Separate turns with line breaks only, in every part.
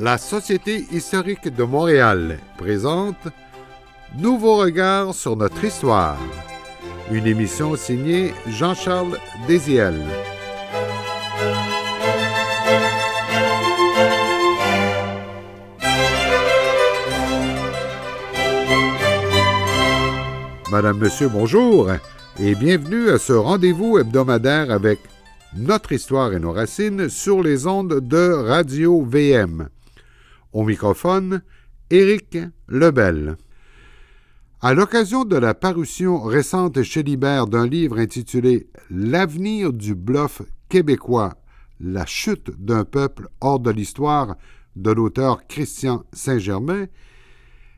La Société historique de Montréal présente Nouveaux regards sur notre histoire. Une émission signée Jean-Charles Désiel. Madame, Monsieur, bonjour et bienvenue à ce rendez-vous hebdomadaire avec notre histoire et nos racines sur les ondes de Radio VM. Au microphone, Éric Lebel. À l'occasion de la parution récente chez Libert d'un livre intitulé L'avenir du bluff québécois, la chute d'un peuple hors de l'histoire de l'auteur Christian Saint-Germain,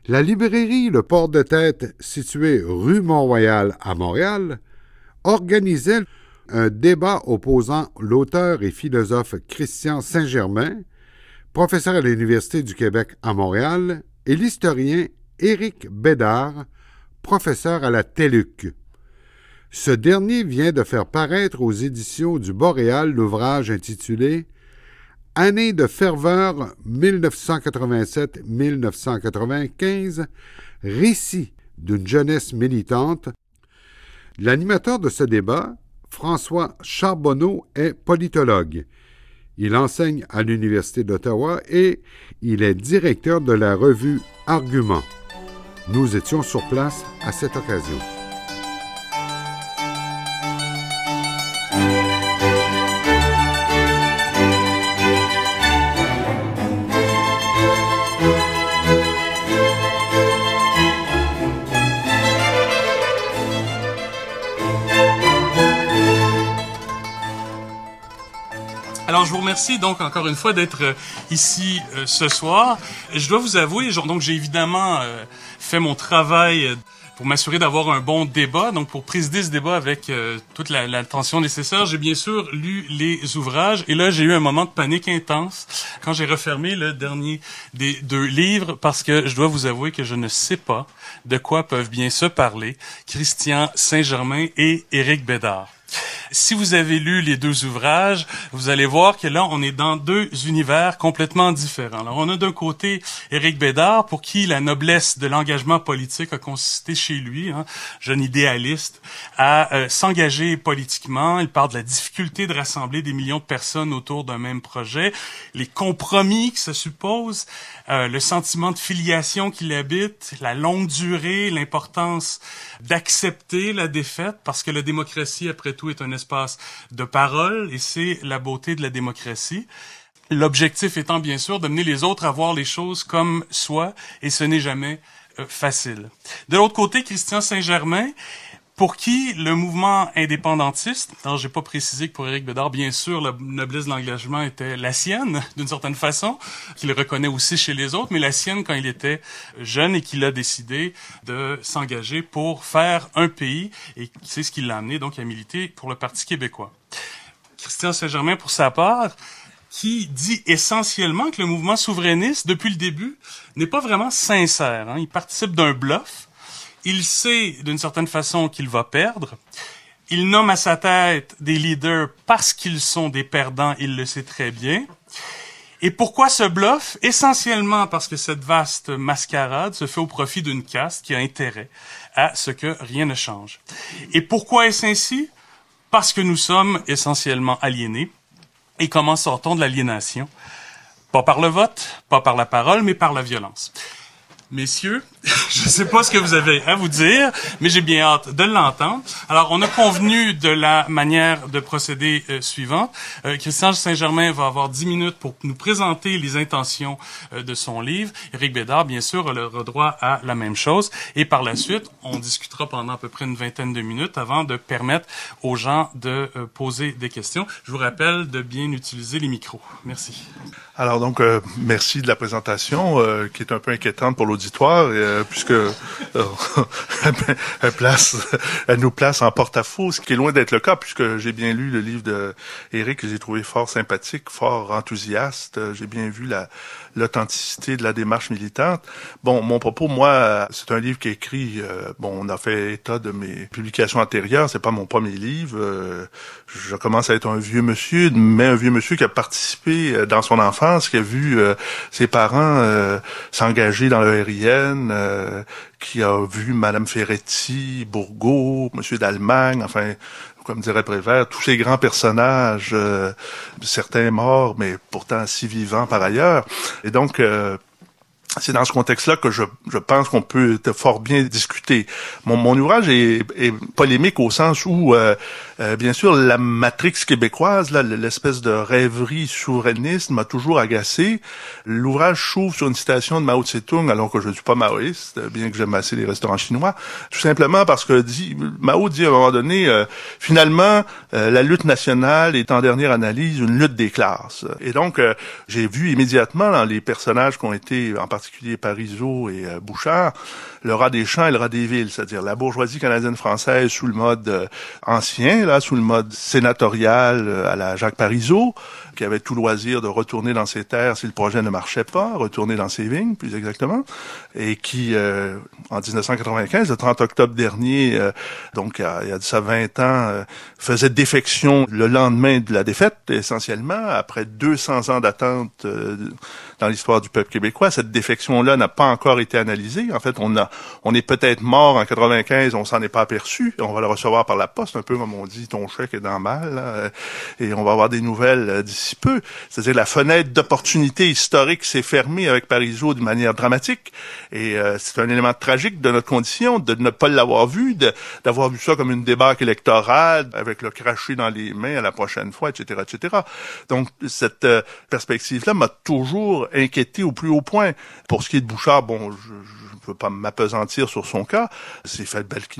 la librairie Le Port de Tête, située rue Mont-Royal à Montréal, organisait un débat opposant l'auteur et philosophe Christian Saint-Germain, professeur à l'Université du Québec à Montréal, et l'historien Éric Bédard, professeur à la TELUC. Ce dernier vient de faire paraître aux éditions du Boréal l'ouvrage intitulé Année de ferveur 1987-1995, récit d'une jeunesse militante. L'animateur de ce débat, François Charbonneau est politologue. Il enseigne à l'Université d'Ottawa et il est directeur de la revue Argument. Nous étions sur place à cette occasion.
Alors, je vous remercie donc encore une fois d'être euh, ici euh, ce soir. Je dois vous avouer, genre, donc j'ai évidemment euh, fait mon travail euh, pour m'assurer d'avoir un bon débat, donc pour présider ce débat avec euh, toute l'attention nécessaire, j'ai bien sûr lu les ouvrages et là j'ai eu un moment de panique intense quand j'ai refermé le dernier des deux livres parce que je dois vous avouer que je ne sais pas de quoi peuvent bien se parler Christian Saint-Germain et Éric Bédard. Si vous avez lu les deux ouvrages, vous allez voir que là, on est dans deux univers complètement différents. Alors, on a d'un côté Éric Bédard, pour qui la noblesse de l'engagement politique a consisté chez lui, hein, jeune idéaliste, à euh, s'engager politiquement. Il parle de la difficulté de rassembler des millions de personnes autour d'un même projet, les compromis que ça suppose, euh, le sentiment de filiation qui l'habite, la longue durée, l'importance d'accepter la défaite, parce que la démocratie, après tout, est un espace de parole, et c'est la beauté de la démocratie. L'objectif étant bien sûr d'amener les autres à voir les choses comme soi, et ce n'est jamais euh, facile. De l'autre côté, Christian Saint-Germain, pour qui le mouvement indépendantiste, alors j'ai pas précisé que pour Éric Bédard, bien sûr, la noblesse de l'engagement était la sienne, d'une certaine façon, qu'il reconnaît aussi chez les autres, mais la sienne quand il était jeune et qu'il a décidé de s'engager pour faire un pays, et c'est ce qui l'a amené donc à militer pour le Parti québécois. Christian Saint-Germain, pour sa part, qui dit essentiellement que le mouvement souverainiste, depuis le début, n'est pas vraiment sincère. Hein. Il participe d'un bluff, il sait d'une certaine façon qu'il va perdre. Il nomme à sa tête des leaders parce qu'ils sont des perdants, il le sait très bien. Et pourquoi ce bluff? Essentiellement parce que cette vaste mascarade se fait au profit d'une caste qui a intérêt à ce que rien ne change. Et pourquoi est-ce ainsi? Parce que nous sommes essentiellement aliénés. Et comment sortons de l'aliénation? Pas par le vote, pas par la parole, mais par la violence. Messieurs, je ne sais pas ce que vous avez à vous dire, mais j'ai bien hâte de l'entendre. Alors, on a convenu de la manière de procéder euh, suivante. Euh, Christian Saint-Germain va avoir dix minutes pour nous présenter les intentions euh, de son livre. Éric Bédard, bien sûr, aura droit à la même chose. Et par la suite, on discutera pendant à peu près une vingtaine de minutes avant de permettre aux gens de euh, poser des questions. Je vous rappelle de bien utiliser les micros. Merci.
Alors donc, merci de la présentation, qui est un peu inquiétante pour l'auditeur auditoire, euh, puisque euh, elle, place, elle nous place en porte-à-faux, ce qui est loin d'être le cas, puisque j'ai bien lu le livre de Eric que j'ai trouvé fort sympathique, fort enthousiaste. J'ai bien vu la l'authenticité de la démarche militante. Bon, mon propos, moi, c'est un livre qui est écrit. bon, on a fait état de mes publications antérieures. C'est pas mon premier livre. je commence à être un vieux monsieur, mais un vieux monsieur qui a participé dans son enfance, qui a vu ses parents s'engager dans le RIN, euh, qui a vu Madame Ferretti, Bourgault, Monsieur d'Allemagne, enfin, comme dirait Prévert, tous ces grands personnages, euh, certains morts, mais pourtant si vivants par ailleurs. Et donc, euh, c'est dans ce contexte-là que je, je pense qu'on peut fort bien discuter. Mon, mon ouvrage est, est, polémique au sens où euh, euh, bien sûr, la matrix québécoise, l'espèce de rêverie souverainiste m'a toujours agacé. L'ouvrage s'ouvre sur une citation de Mao Tse-tung, alors que je ne suis pas maoïste, bien que j'aime assez les restaurants chinois, tout simplement parce que dit, Mao dit à un moment donné, euh, finalement, euh, la lutte nationale est en dernière analyse une lutte des classes. Et donc, j'ai vu immédiatement dans les personnages qui ont été, en particulier Parisot et Bouchard, le rat des champs et le rat des villes, c'est-à-dire la bourgeoisie canadienne-française sous le mode ancien, sous le mode sénatorial euh, à la Jacques Parizeau, qui avait tout loisir de retourner dans ses terres si le projet ne marchait pas, retourner dans ses vignes, plus exactement, et qui, euh, en 1995, le 30 octobre dernier, euh, donc il y, a, de ça 20 ans, faisait défection le lendemain de la défaite, essentiellement, après 200 ans d'attente dans l'histoire du peuple québécois. Cette défection-là n'a pas encore été analysée. En fait, on a, on est peut-être mort en 95, on s'en est pas aperçu. On va le recevoir par la poste, un peu comme on dit, ton chèque est dans mal, et on va avoir des nouvelles euh, peu. C'est-à-dire la fenêtre d'opportunité historique s'est fermée avec Parisot de manière dramatique, et euh, c'est un élément tragique de notre condition de ne pas l'avoir vu, d'avoir vu ça comme une débâcle électorale avec le crachet dans les mains à la prochaine fois, etc., etc. Donc cette euh, perspective-là m'a toujours inquiété au plus haut point. Pour ce qui est de Bouchard, bon, je, ne peux pas m'apesantir sur son cas. Il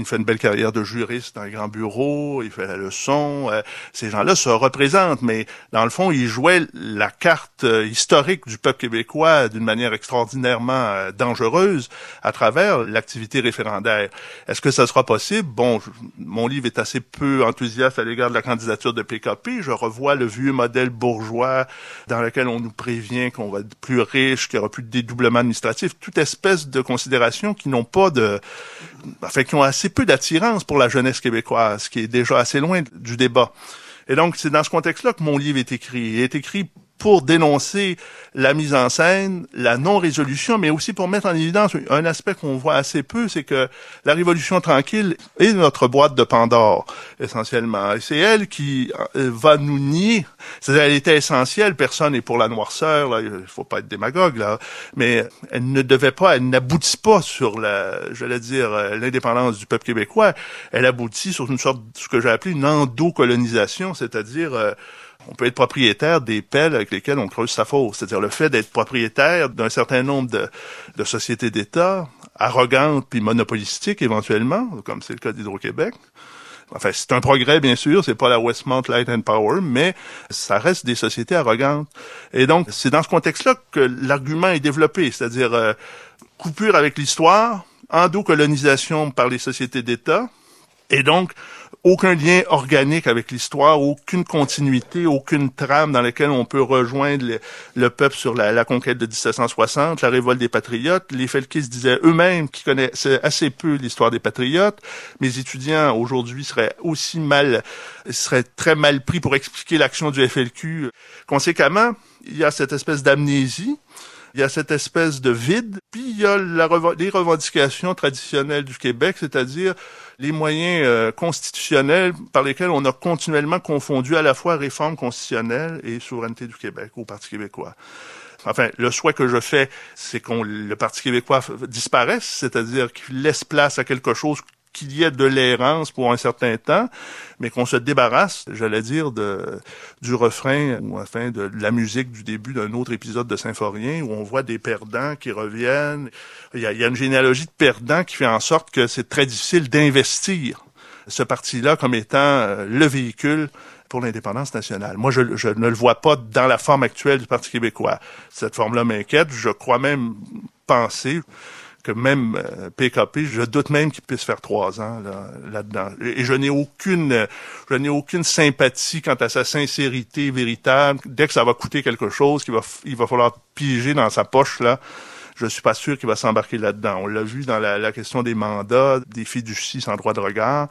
fait une belle carrière de juriste dans un grand bureau, il fait la leçon. Euh, ces gens-là se représentent, mais dans le fond, il jouait la carte euh, historique du peuple québécois d'une manière extraordinairement euh, dangereuse à travers l'activité référendaire. Est-ce que ça sera possible? Bon, mon livre est assez peu enthousiaste à l'égard de la candidature de PKP. Je revois le vieux modèle bourgeois dans lequel on nous prévient qu'on va être plus riche, qu'il y aura plus de dédoublement administratif, toute espèce de qui n'ont pas de, enfin, qui ont assez peu d'attirance pour la jeunesse québécoise, qui est déjà assez loin du débat. Et donc, c'est dans ce contexte-là que mon livre est écrit. Il est écrit pour dénoncer la mise en scène, la non-résolution, mais aussi pour mettre en évidence un aspect qu'on voit assez peu, c'est que la Révolution tranquille est notre boîte de Pandore, essentiellement. Et c'est elle qui euh, va nous nier. C'est-à-dire, elle était essentielle, personne n'est pour la noirceur, là, il faut pas être démagogue, là, mais elle ne devait pas, elle n'aboutit pas sur la, j'allais dire, euh, l'indépendance du peuple québécois, elle aboutit sur une sorte, ce que j'ai appelé une endocolonisation, c'est-à-dire, euh, on peut être propriétaire des pelles avec lesquelles on creuse sa fosse. C'est-à-dire le fait d'être propriétaire d'un certain nombre de, de sociétés d'État, arrogantes puis monopolistiques éventuellement, comme c'est le cas d'Hydro-Québec. Enfin, c'est un progrès, bien sûr, c'est pas la Westmount Light and Power, mais ça reste des sociétés arrogantes. Et donc, c'est dans ce contexte-là que l'argument est développé, c'est-à-dire euh, coupure avec l'histoire, endocolonisation par les sociétés d'État, et donc aucun lien organique avec l'histoire, aucune continuité, aucune trame dans laquelle on peut rejoindre le, peuple sur la, conquête de 1760, la révolte des patriotes. Les Felkis disaient eux-mêmes qu'ils connaissaient assez peu l'histoire des patriotes. Mes étudiants aujourd'hui seraient aussi mal, seraient très mal pris pour expliquer l'action du FLQ. Conséquemment, il y a cette espèce d'amnésie il y a cette espèce de vide, puis il y a les revendications traditionnelles du Québec, c'est-à-dire les moyens euh, constitutionnels par lesquels on a continuellement confondu à la fois réforme constitutionnelle et souveraineté du Québec au Parti québécois. Enfin, le souhait que je fais, c'est qu'on le Parti québécois disparaisse, c'est-à-dire qu'il laisse place à quelque chose qu'il y ait de l'errance pour un certain temps, mais qu'on se débarrasse, j'allais dire, de, du refrain ou enfin de la musique du début d'un autre épisode de Symphorien où on voit des perdants qui reviennent. Il y a, il y a une généalogie de perdants qui fait en sorte que c'est très difficile d'investir ce parti-là comme étant euh, le véhicule pour l'indépendance nationale. Moi, je, je, ne le vois pas dans la forme actuelle du Parti québécois. Cette forme-là m'inquiète. Je crois même penser que même PKP, je doute même qu'il puisse faire trois ans là-dedans. et je n'ai aucune, je n'ai aucune sympathie quant à sa sincérité véritable. Dès que ça va coûter quelque chose, qu'il va, il va falloir piger dans sa poche là je suis pas sûr qu'il va s'embarquer là-dedans. On l'a vu dans la, question des mandats, des fiducies sans droit de regard.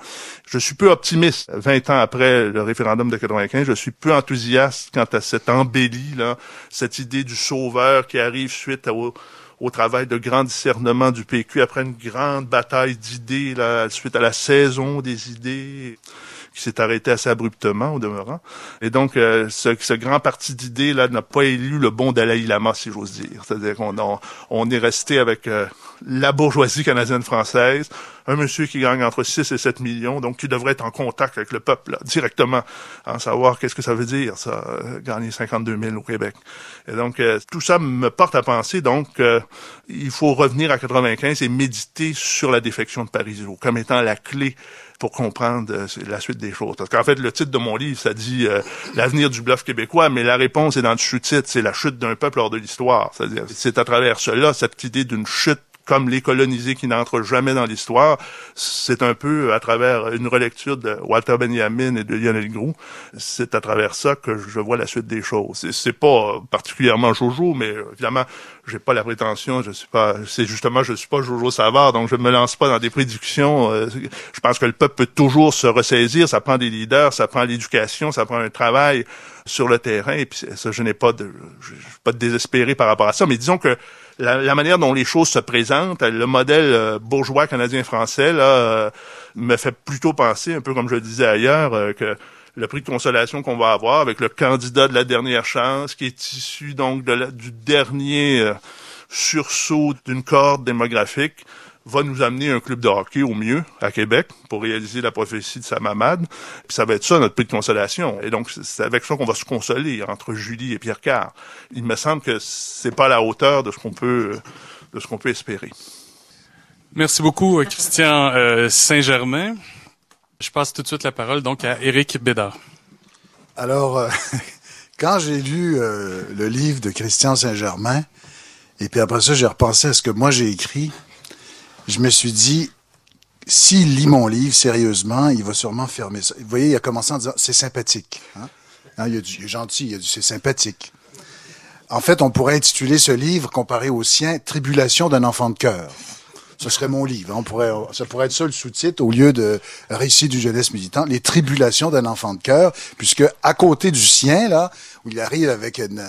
Je suis peu optimiste. 20 ans après le référendum de 95, je suis peu enthousiaste quant à cette embellie, là, cette idée du sauveur qui arrive suite au, au travail de grand discernement du PQ après une grande bataille d'idées, là, suite à la saison des idées qui s'est arrêté assez abruptement au demeurant. Et donc, euh, ce, grand parti d'idées là n'a pas élu le bon Dalai Lama, si j'ose dire. C'est-à-dire qu'on on est resté avec euh, la bourgeoisie canadienne-française, un monsieur qui gagne entre 6 et 7 millions, donc qui devrait être en contact avec le peuple directement, en savoir qu'est-ce que ça veut dire, ça, euh, gagner 52 000 au Québec. Et donc, tout ça me porte à penser, donc, il faut revenir à 95 et méditer sur la défection de Paris comme étant la clé pour comprendre euh, la suite des choses. Parce qu'en fait, le titre de mon livre, ça dit euh, l'avenir du bluff québécois, mais la réponse est dans le sous-titre, c'est la chute d'un peuple hors de l'histoire. C'est-à-dire, c'est à travers cela, cette idée d'une chute comme les colonisés qui n'entrent jamais dans l'histoire. C'est un peu à travers une relecture de Walter Benjamin et de Lionel Groux. C'est à travers ça que je vois la suite des choses. C'est pas particulièrement Jojo, mais évidemment, j'ai pas la prétention, je suis pas, c'est justement, je suis pas Jojo Savard, donc je me lance pas dans des prédictions. Euh, je pense que le peuple peut toujours se ressaisir. Ça prend des leaders, ça prend l'éducation, ça prend un travail sur le terrain. Et puis ça, je n'ai pas de, je pas désespéré par rapport à ça. Mais disons que la, manière dont les choses se présentent, le modèle euh, bourgeois canadien-français là euh, me fait plutôt penser, un peu comme je le disais ailleurs, euh, que le prix de consolation qu'on va avoir avec le candidat de la dernière chance, qui est issu donc de du dernier sursaut d'une corde démographique, va nous amener un club de hockey au mieux à Québec pour réaliser la prophétie de sa mamade. Puis ça va être ça notre prix de consolation. Et donc c'est avec ça qu'on va se consoler entre Julie et Pierre Carr. Il me semble que c'est pas à la hauteur de ce qu'on peut de ce qu'on peut espérer.
Merci beaucoup Christian euh, Saint-Germain. Je passe tout de suite la parole donc à Éric Bédard.
Alors euh, quand j'ai lu euh, le livre de Christian Saint-Germain et puis après ça j'ai repensé à ce que moi j'ai écrit je me suis dit, s'il lit mon livre sérieusement, il va sûrement fermer ça. Vous voyez, il a commencé en disant, c'est sympathique. Hein? hein il, est gentil, il a du, c'est sympathique. En fait, on pourrait intituler ce livre, comparé au sien, Tribulation d'un enfant de cœur ce serait mon livre. On pourrait, ça pourrait être ça le sous-titre au lieu de Récit du jeunesse militant, les tribulations d'un enfant de cœur, puisque à côté du sien, là, où il arrive avec une,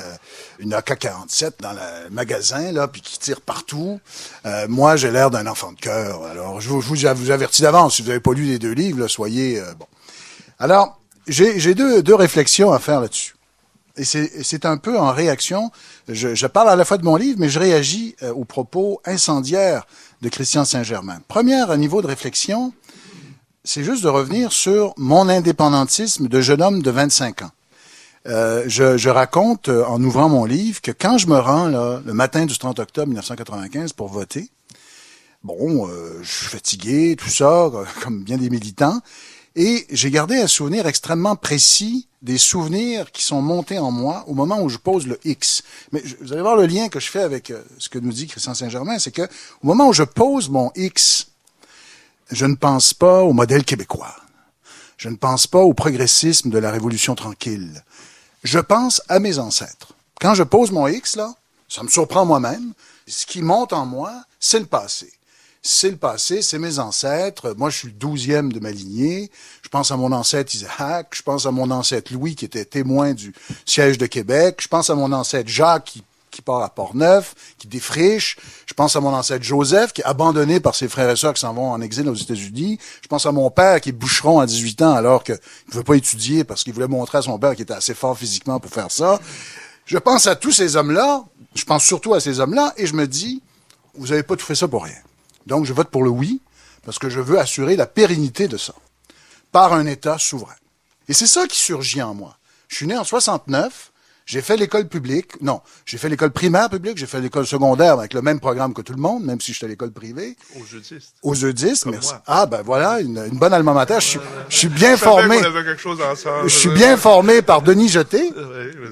une AK-47 dans le magasin, là, puis qui tire partout, euh, moi, j'ai l'air d'un enfant de cœur. Alors, je vous, je vous avertis d'avance, si vous n'avez pas lu les deux livres, là, soyez... Euh, bon. Alors, j'ai deux, deux réflexions à faire là-dessus. Et c'est un peu en réaction, je, je, parle à la fois de mon livre, mais je réagis euh, aux propos incendiaires de Christian Saint-Germain. Première niveau de réflexion, c'est juste de revenir sur mon indépendantisme de jeune homme de 25 ans. Euh, je, raconte euh, en ouvrant mon livre que quand je me rends le matin du 30 octobre 1995 pour voter, bon, euh, je suis fatigué, tout ça, comme bien des militants, et j'ai gardé un souvenir extrêmement précis des souvenirs qui sont montés en moi au moment où je pose le X. Mais vous allez voir le lien que je fais avec euh, ce que nous dit Christian Saint-Germain, c'est que au moment où je pose mon X, je ne pense pas au modèle québécois. Je ne pense pas au progressisme de la Révolution tranquille. Je pense à mes ancêtres. Quand je pose mon X, là, ça me surprend moi-même. Ce qui monte en moi, c'est le passé c'est le passé, c'est mes ancêtres. Moi, je suis le douzième de ma lignée. Je pense à mon ancêtre Isaac. Je pense à mon ancêtre Louis, qui était témoin du siège de Québec. Je pense à mon ancêtre Jacques, qui, part à Port-Neuf, qui défriche. Je pense à mon ancêtre Joseph, qui est abandonné par ses frères et sœurs qui s'en vont en exil aux États-Unis. Je pense à mon père, qui est boucheron à 18 ans, alors qu'il ne veut pas étudier parce qu'il voulait montrer à son père qu'il était assez fort physiquement pour faire ça. Je pense à tous ces hommes-là. Je pense surtout à ces hommes-là, et je me dis, vous n'avez pas tout fait ça pour rien. Donc, je vote pour le oui, parce que je veux assurer la pérennité de ça, par un État souverain. Et c'est ça qui surgit en moi. Je suis né en 69, J'ai fait l'école publique. Non, j'ai fait l'école primaire publique, j'ai fait l'école secondaire avec le même programme que tout le monde, même si j'étais à l'école privée.
Aux jeudistes.
Aux jeudistes, merci.
moi.
Ah, ben voilà, une, une bonne alma mater. Je suis, je suis bien
Je
formé.
qu'on avait quelque chose ensemble.
Je suis bien formé par Denis Jeté,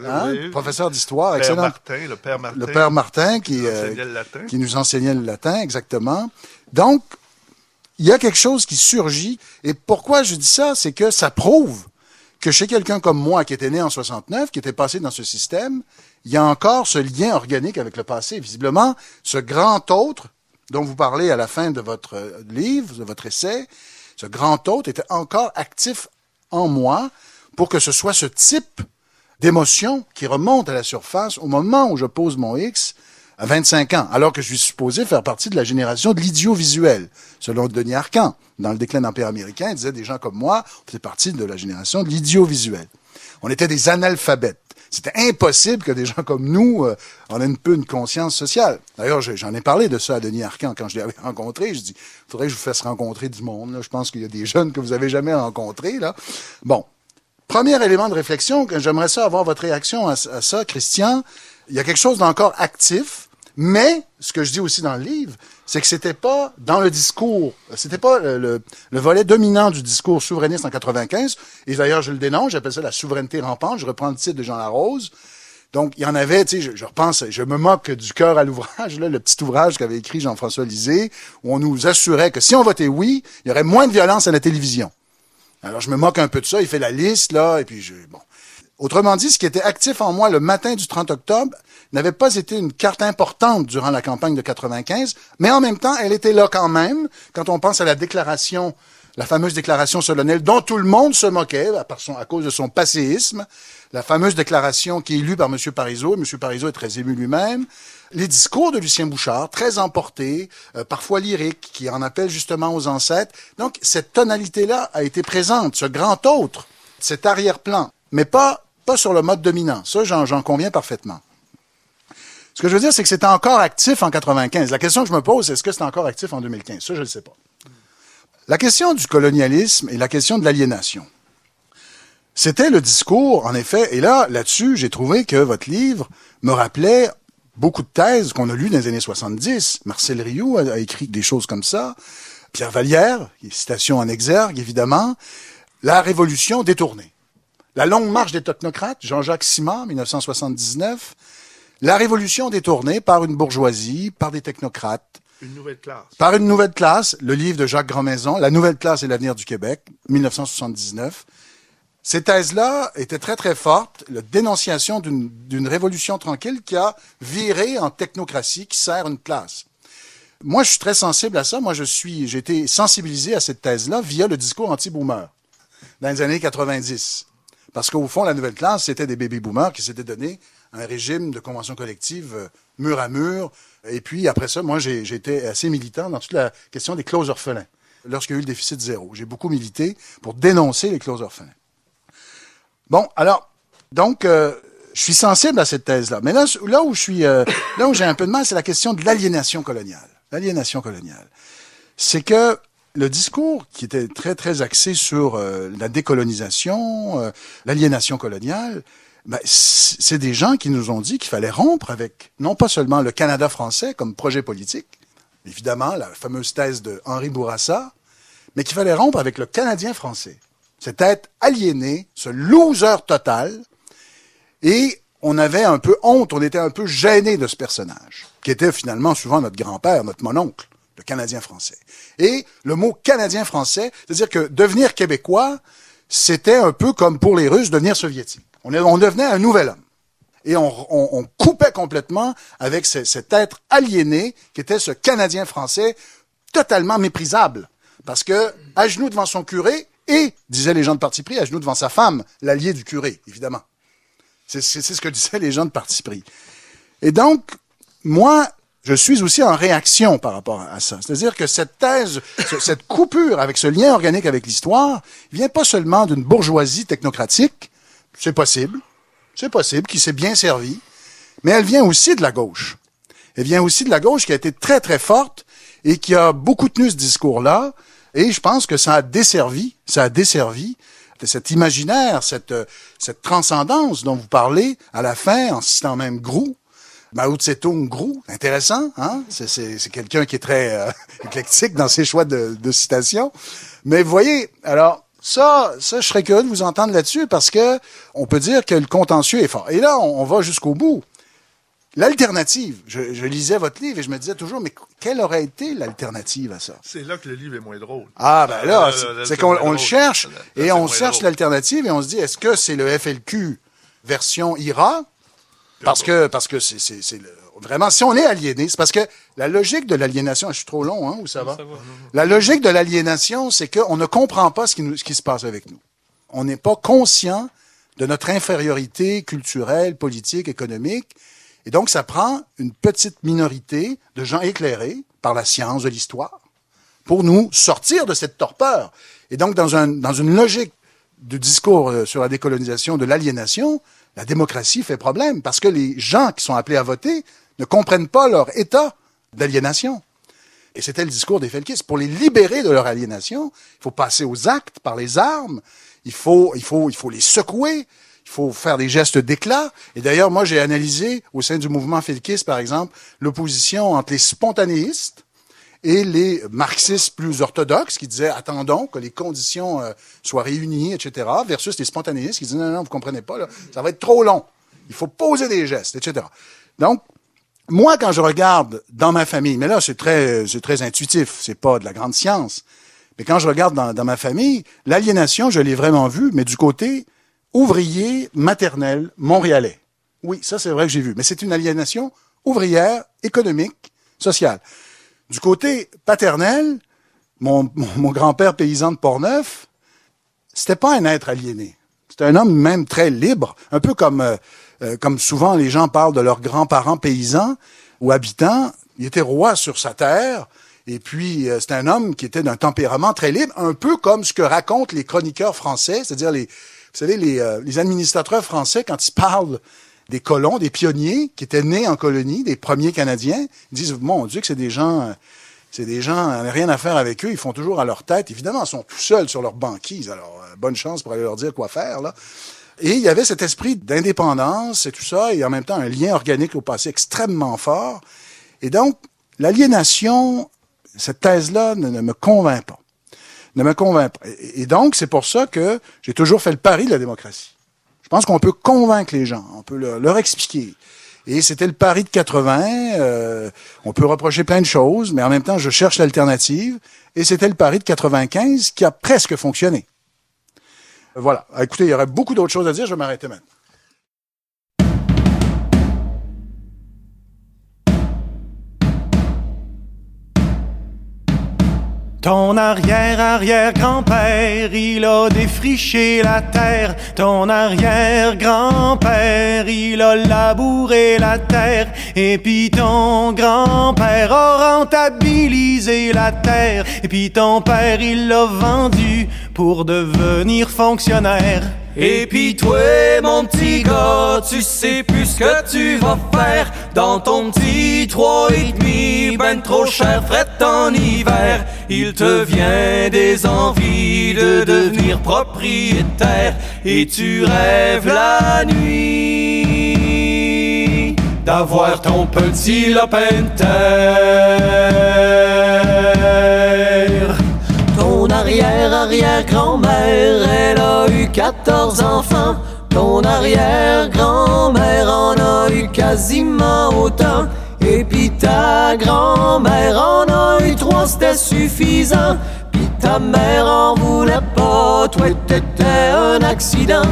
hein, professeur d'histoire, excellent.
Martin, le père Martin.
Le père Martin qui, euh,
le
qui nous enseignait le latin, exactement. Donc, il y a quelque chose qui surgit. Et pourquoi je dis ça? C'est que ça prouve que chez quelqu'un comme moi, qui était né en 69, qui était passé dans ce système, il y a encore ce lien organique avec le passé. Visiblement, ce grand autre dont vous parlez à la fin de votre euh, livre, de votre essai, ce grand autre était encore actif en moi pour que ce soit ce type d'émotion qui remonte à la surface au moment où je pose mon X à 25 ans, alors que je suis supposé faire partie de la génération de l'idiovisuel, selon Denis Arcand. Dans le déclin de l'Empire américain, il disait des gens comme moi faisaient partie de la génération de l'idiovisuel. On était des analphabètes. C'était impossible que des gens comme nous, euh, on ait un peu une conscience sociale. D'ailleurs, j'en ai parlé de ça à Denis Arcand quand je l'avais rencontré. Je dis, faudrait que je vous fasse rencontrer du monde. là. Je pense qu'il y a des jeunes que vous avez jamais rencontrés. Là. Bon, Premier élément de réflexion, j'aimerais ça avoir votre réaction à, à ça, Christian. Il y a quelque chose d'encore actif, mais ce que je dis aussi dans le livre, c'est que c'était pas dans le discours, c'était pas le, le- le volet dominant du discours souverainiste en 95. Et d'ailleurs, je le dénonce, j'appelle ça la souveraineté rampante. Je reprends le titre de Jean Larose. Donc, il y en avait, tu sais, je, je repense, je me moque du cœur à l'ouvrage, là, le petit ouvrage qu'avait écrit Jean-François Lisée, où on nous assurait que si on votait oui, il y aurait moins de violence à la télévision. Alors, je me moque un peu de ça. Il fait la liste, là, et puis je, bon. Autrement dit, ce qui était actif en moi le matin du 30 octobre n'avait pas été une carte importante durant la campagne de 95, mais en même temps, elle était là quand même, quand on pense à la déclaration, la fameuse déclaration solennelle dont tout le monde se moquait à, cause de son passéisme, la fameuse déclaration qui est lue par M. Parizeau, M. Parizeau est très ému lui-même, les discours de Lucien Bouchard, très emportés, euh, parfois lyriques, qui en appellent justement aux ancêtres. Donc, cette tonalité-là a été présente, ce grand autre, cet arrière-plan, mais pas, sur le mode dominant. Ça, j'en, conviens parfaitement. Ce que je veux dire, c'est que c'était encore actif en 95. La question que je me pose, est-ce que c'est encore actif en 2015? Ça, je ne sais pas. La question du colonialisme et la question de l'aliénation. C'était le discours, en effet, et là, là-dessus, j'ai trouvé que votre livre me rappelait beaucoup de thèses qu'on a lues dans les années 70. Marcel Rioux a, a écrit des choses comme ça. Pierre Vallière, citation en exergue, évidemment. La révolution détournée. La longue marche des technocrates, Jean-Jacques Simard, 1979. La révolution détournée par une bourgeoisie, par des technocrates,
Une nouvelle classe.
par une nouvelle classe, le livre de Jacques Grandmaison, La nouvelle classe et l'avenir du Québec, 1979. Ces thèses-là étaient très, très fortes, la dénonciation d'une révolution tranquille qui a viré en technocratie, qui sert une classe. Moi, je suis très sensible à ça. Moi, je suis, j'ai été sensibilisé à cette thèse-là via le discours anti-boomer dans les années 90. Parce qu'au fond, la nouvelle classe, c'était des baby-boomers qui s'étaient donné un régime de convention collective euh, mur à mur. Et puis, après ça, moi, j'ai été assez militant dans toute la question des clauses orphelins. Lorsqu'il y a eu le déficit zéro, j'ai beaucoup milité pour dénoncer les clauses orphelins. Bon, alors, donc, euh, je suis sensible à cette thèse-là. Mais là, là où je suis, euh, là où j'ai un peu de mal, c'est la question de l'aliénation coloniale. L'aliénation coloniale. C'est que le discours qui était très, très axé sur euh, la décolonisation, euh, l'aliénation coloniale, ben, c'est des gens qui nous ont dit qu'il fallait rompre avec, non pas seulement le Canada français comme projet politique, évidemment, la fameuse thèse de Henri Bourassa, mais qu'il fallait rompre avec le Canadien français. C'est être aliéné, ce loser total, et on avait un peu honte, on était un peu gêné de ce personnage, qui était finalement souvent notre grand-père, notre mononcle, le Canadien français. Et le mot Canadien français, c'est-à-dire que devenir québécois, c'était un peu comme pour les Russes devenir soviétique. On, on devenait un nouvel homme. Et on, coupait complètement avec ce- cet être aliéné qui était ce Canadien français totalement méprisable. Parce que, à genoux devant son curé, et, disaient les gens de parti pris, à genoux devant sa femme, l'allié du curé, évidemment. C'est ce que disaient les gens de parti pris. Et donc, moi, je suis aussi en réaction par rapport à ça. C'est-à-dire que cette thèse, ce- cette coupure avec ce lien organique avec l'histoire, vient pas seulement d'une bourgeoisie technocratique, c'est possible, c'est possible, qui s'est bien servi, mais elle vient aussi de la gauche. Elle vient aussi de la gauche qui a été très, très forte et qui a beaucoup tenu ce discours-là. Et je pense que ça a desservi, ça a desservi cet imaginaire, cette, cette transcendance dont vous parlez à la fin en citant même Grou. Mao Tse-tung Grou, intéressant, hein? C'est quelqu'un qui est très euh, éclectique dans ses choix de, de citations. Mais vous voyez, alors, ça, ça, je serais curieux de vous entendre là-dessus parce que on peut dire que le contentieux est fort. Et là, on, va jusqu'au bout. L'alternative, je, je, lisais votre livre et je me disais toujours, mais quelle aurait été l'alternative à ça?
C'est là que le livre est moins drôle.
Ah, ben là, c'est qu'on on le cherche et on cherche l'alternative et on se dit, est-ce que c'est le FLQ version IRA? Parce que, parce que c'est, c'est, c'est le, vraiment, si on est aliéné, c'est parce que la logique de l'aliénation, je suis trop long, hein, ou ça va? La logique de l'aliénation, c'est qu'on ne comprend pas ce qui, nous, ce qui se passe avec nous. On n'est pas conscient de notre infériorité culturelle, politique, économique. Et donc, ça prend une petite minorité de gens éclairés par la science de l'histoire pour nous sortir de cette torpeur. Et donc, dans, un, dans une logique de discours euh, sur la décolonisation, de l'aliénation, la démocratie fait problème parce que les gens qui sont appelés à voter ne comprennent pas leur état d'aliénation. Et c'était le discours des Felkistes. Pour les libérer de leur aliénation, il faut passer aux actes par les armes, il faut, il faut, il faut les secouer, il faut faire des gestes d'éclat. Et d'ailleurs, moi, j'ai analysé au sein du mouvement Felkiste, par exemple, l'opposition entre les spontanéistes et les marxistes plus orthodoxes qui disaient attendons que les conditions euh, soient réunies, etc., versus les spontanéistes qui disaient non, non, vous comprenez pas, là, ça va être trop long. Il faut poser des gestes, etc. Donc, moi, quand je regarde dans ma famille, mais là, c'est très, c'est très intuitif, c'est pas de la grande science. Mais quand je regarde dans, dans ma famille, l'aliénation, je l'ai vraiment vue, mais du côté ouvrier, maternel, montréalais. Oui, ça, c'est vrai que j'ai vu. Mais c'est une aliénation ouvrière, économique, sociale. Du côté paternel, mon, grand-père paysan de Portneuf, c'était pas un être aliéné. C'était un homme même très libre, un peu comme euh, euh, comme souvent les gens parlent de leurs grands-parents paysans ou habitants, il était roi sur sa terre. Et puis, euh, c'était un homme qui était d'un tempérament très libre, un peu comme ce que racontent les chroniqueurs français, c'est-à-dire les, vous savez, les, euh, les administrateurs français, quand ils parlent des colons, des pionniers qui étaient nés en colonie, des premiers Canadiens, disent, mon Dieu, que c'est des gens, c'est des gens, on n'a rien à faire avec eux, ils font toujours à leur tête. Évidemment, ils sont tout seuls sur leur banquise, alors bonne chance pour aller leur dire quoi faire, là. Et il y avait cet esprit d'indépendance et tout ça, et en même temps un lien organique au passé extrêmement fort. Et donc, l'aliénation, cette thèse-là ne, me convainc pas. Ne me convainc pas. Et, donc, c'est pour ça que j'ai toujours fait le pari de la démocratie. Je pense qu'on peut convaincre les gens, on peut leur, expliquer. Et c'était le pari de 80. Euh, on peut reprocher plein de choses, mais en même temps, je cherche l'alternative. Et c'était le pari de 95 qui a presque fonctionné. Voilà. Écoutez, il y aurait beaucoup d'autres choses à dire, je vais m'arrêter maintenant.
Ton arrière-arrière-grand-père, il a défriché la terre. Ton arrière-grand-père, il a labouré la terre. Et puis ton grand-père a rentabilisé la terre. Et puis ton père, il l'a vendu pour devenir fonctionnaire. Et puis toi, mon petit gars, tu sais plus ce que tu vas faire dans ton petit trois et demi, ben trop cher, fret en hiver. Il te vient des envies de devenir propriétaire et tu rêves la nuit d'avoir ton petit lopin de terre. Ton arrière-arrière-grand-mère, elle a eu 14 enfants. Ton arrière-grand-mère en a eu quasiment autant. Et pis ta grand-mère en a eu trois, c'était suffisant. Pis ta mère en voulait pas, toi t'étais un accident.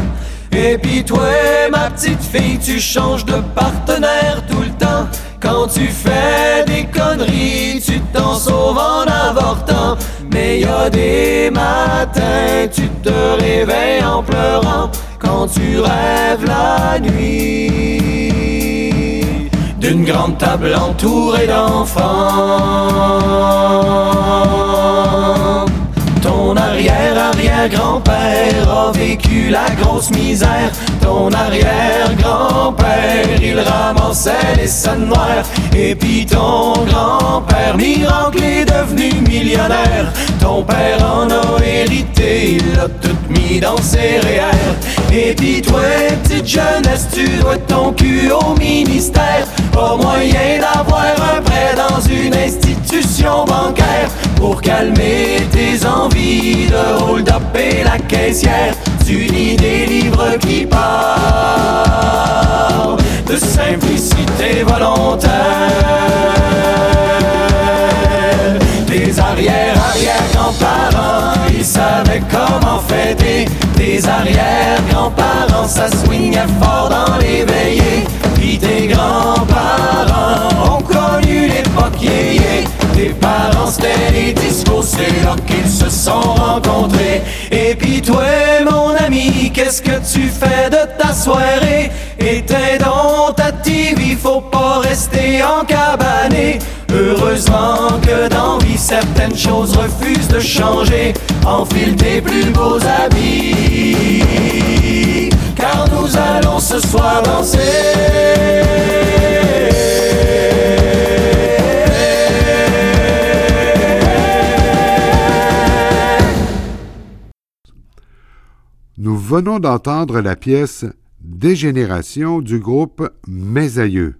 Et puis toi, ma petite fille, tu changes de partenaire tout le temps. Quand tu fais des conneries, tu t'en sauves en avortant. Y a des matins, tu te réveilles en pleurant quand tu rêves la nuit d'une grande table entourée d'enfants. Ton arrière-arrière-grand-père a vécu la grosse misère. Ton arrière-grand-père, il ramassait les scènes noires. Et puis ton grand-père, miracle, est devenu millionnaire. Ton père en a hérité, il l'a tout mis dans ses REER. Et puis toi, petite jeunesse, tu dois ton cul au ministère. Pas moyen d'avoir un prêt dans une institution bancaire pour calmer tes envies de hold-up et la caissière. Tu lis des livres qui parlent de simplicité volontaire. Des arrière-arrière-grands-parents, ils savaient comment fêter. Des arrière-grands-parents, ça swingait fort dans les veillées. Puis tes grands-parents ont connu l'époque yéyé. Tes parents, c'était les discours, c'est qu'ils se sont rencontrés. Et puis toi, mon ami, qu'est-ce que tu fais de ta soirée? Éteins dans ta TV, faut pas rester en cabané. Heureusement que dans vie, certaines choses refusent de changer. Enfile tes plus beaux habits, car nous allons ce soir danser.
Nous venons d'entendre la pièce Dégénération du groupe Mes Aïeux.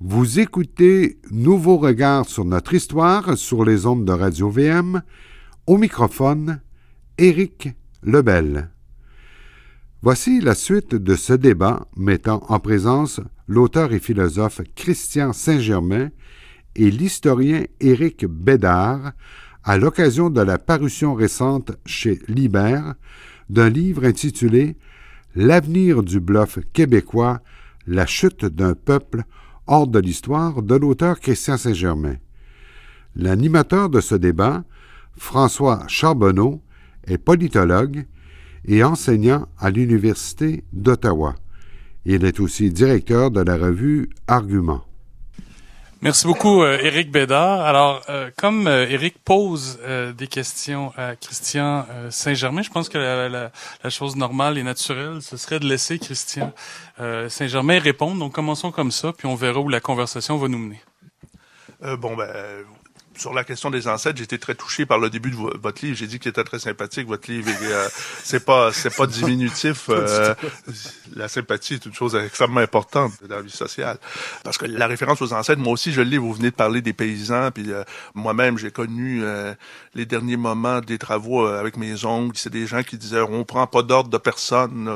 Vous écoutez Nouveau regard sur notre histoire sur les ondes de Radio VM. Au microphone, Éric Lebel. Voici la suite de ce débat mettant en présence l'auteur et philosophe Christian Saint-Germain et l'historien Éric Bédard à l'occasion de la parution récente chez Libère d'un livre intitulé L'avenir du bluff québécois, la chute d'un peuple hors de l'histoire de l'auteur Christian Saint-Germain. L'animateur de ce débat, François Charbonneau, est politologue et enseignant à l'Université d'Ottawa. Il est aussi directeur de la revue Argument.
Merci beaucoup, euh, Éric Bédard. Alors, euh, comme euh, Éric pose euh, des questions à Christian euh, Saint-Germain, je pense que la, la- la chose normale et naturelle, ce serait de laisser Christian euh, Saint-Germain répondre. Donc, commençons comme ça, puis on verra où la conversation va nous mener.
Bon, ben, sur la question des ancêtres, j'ai été très touché par le début de vo- votre livre. J'ai dit qu'il était très sympathique, votre livre. euh, c'est pas, c'est pas diminutif. euh, la sympathie est une chose extrêmement importante dans la vie sociale. Parce que la référence aux ancêtres, moi aussi, je l'ai. Vous venez de parler des paysans, puis euh, moi-même, j'ai connu euh, les derniers moments des travaux avec mes oncles. C'est des gens qui disaient, on prend pas d'ordre de personne.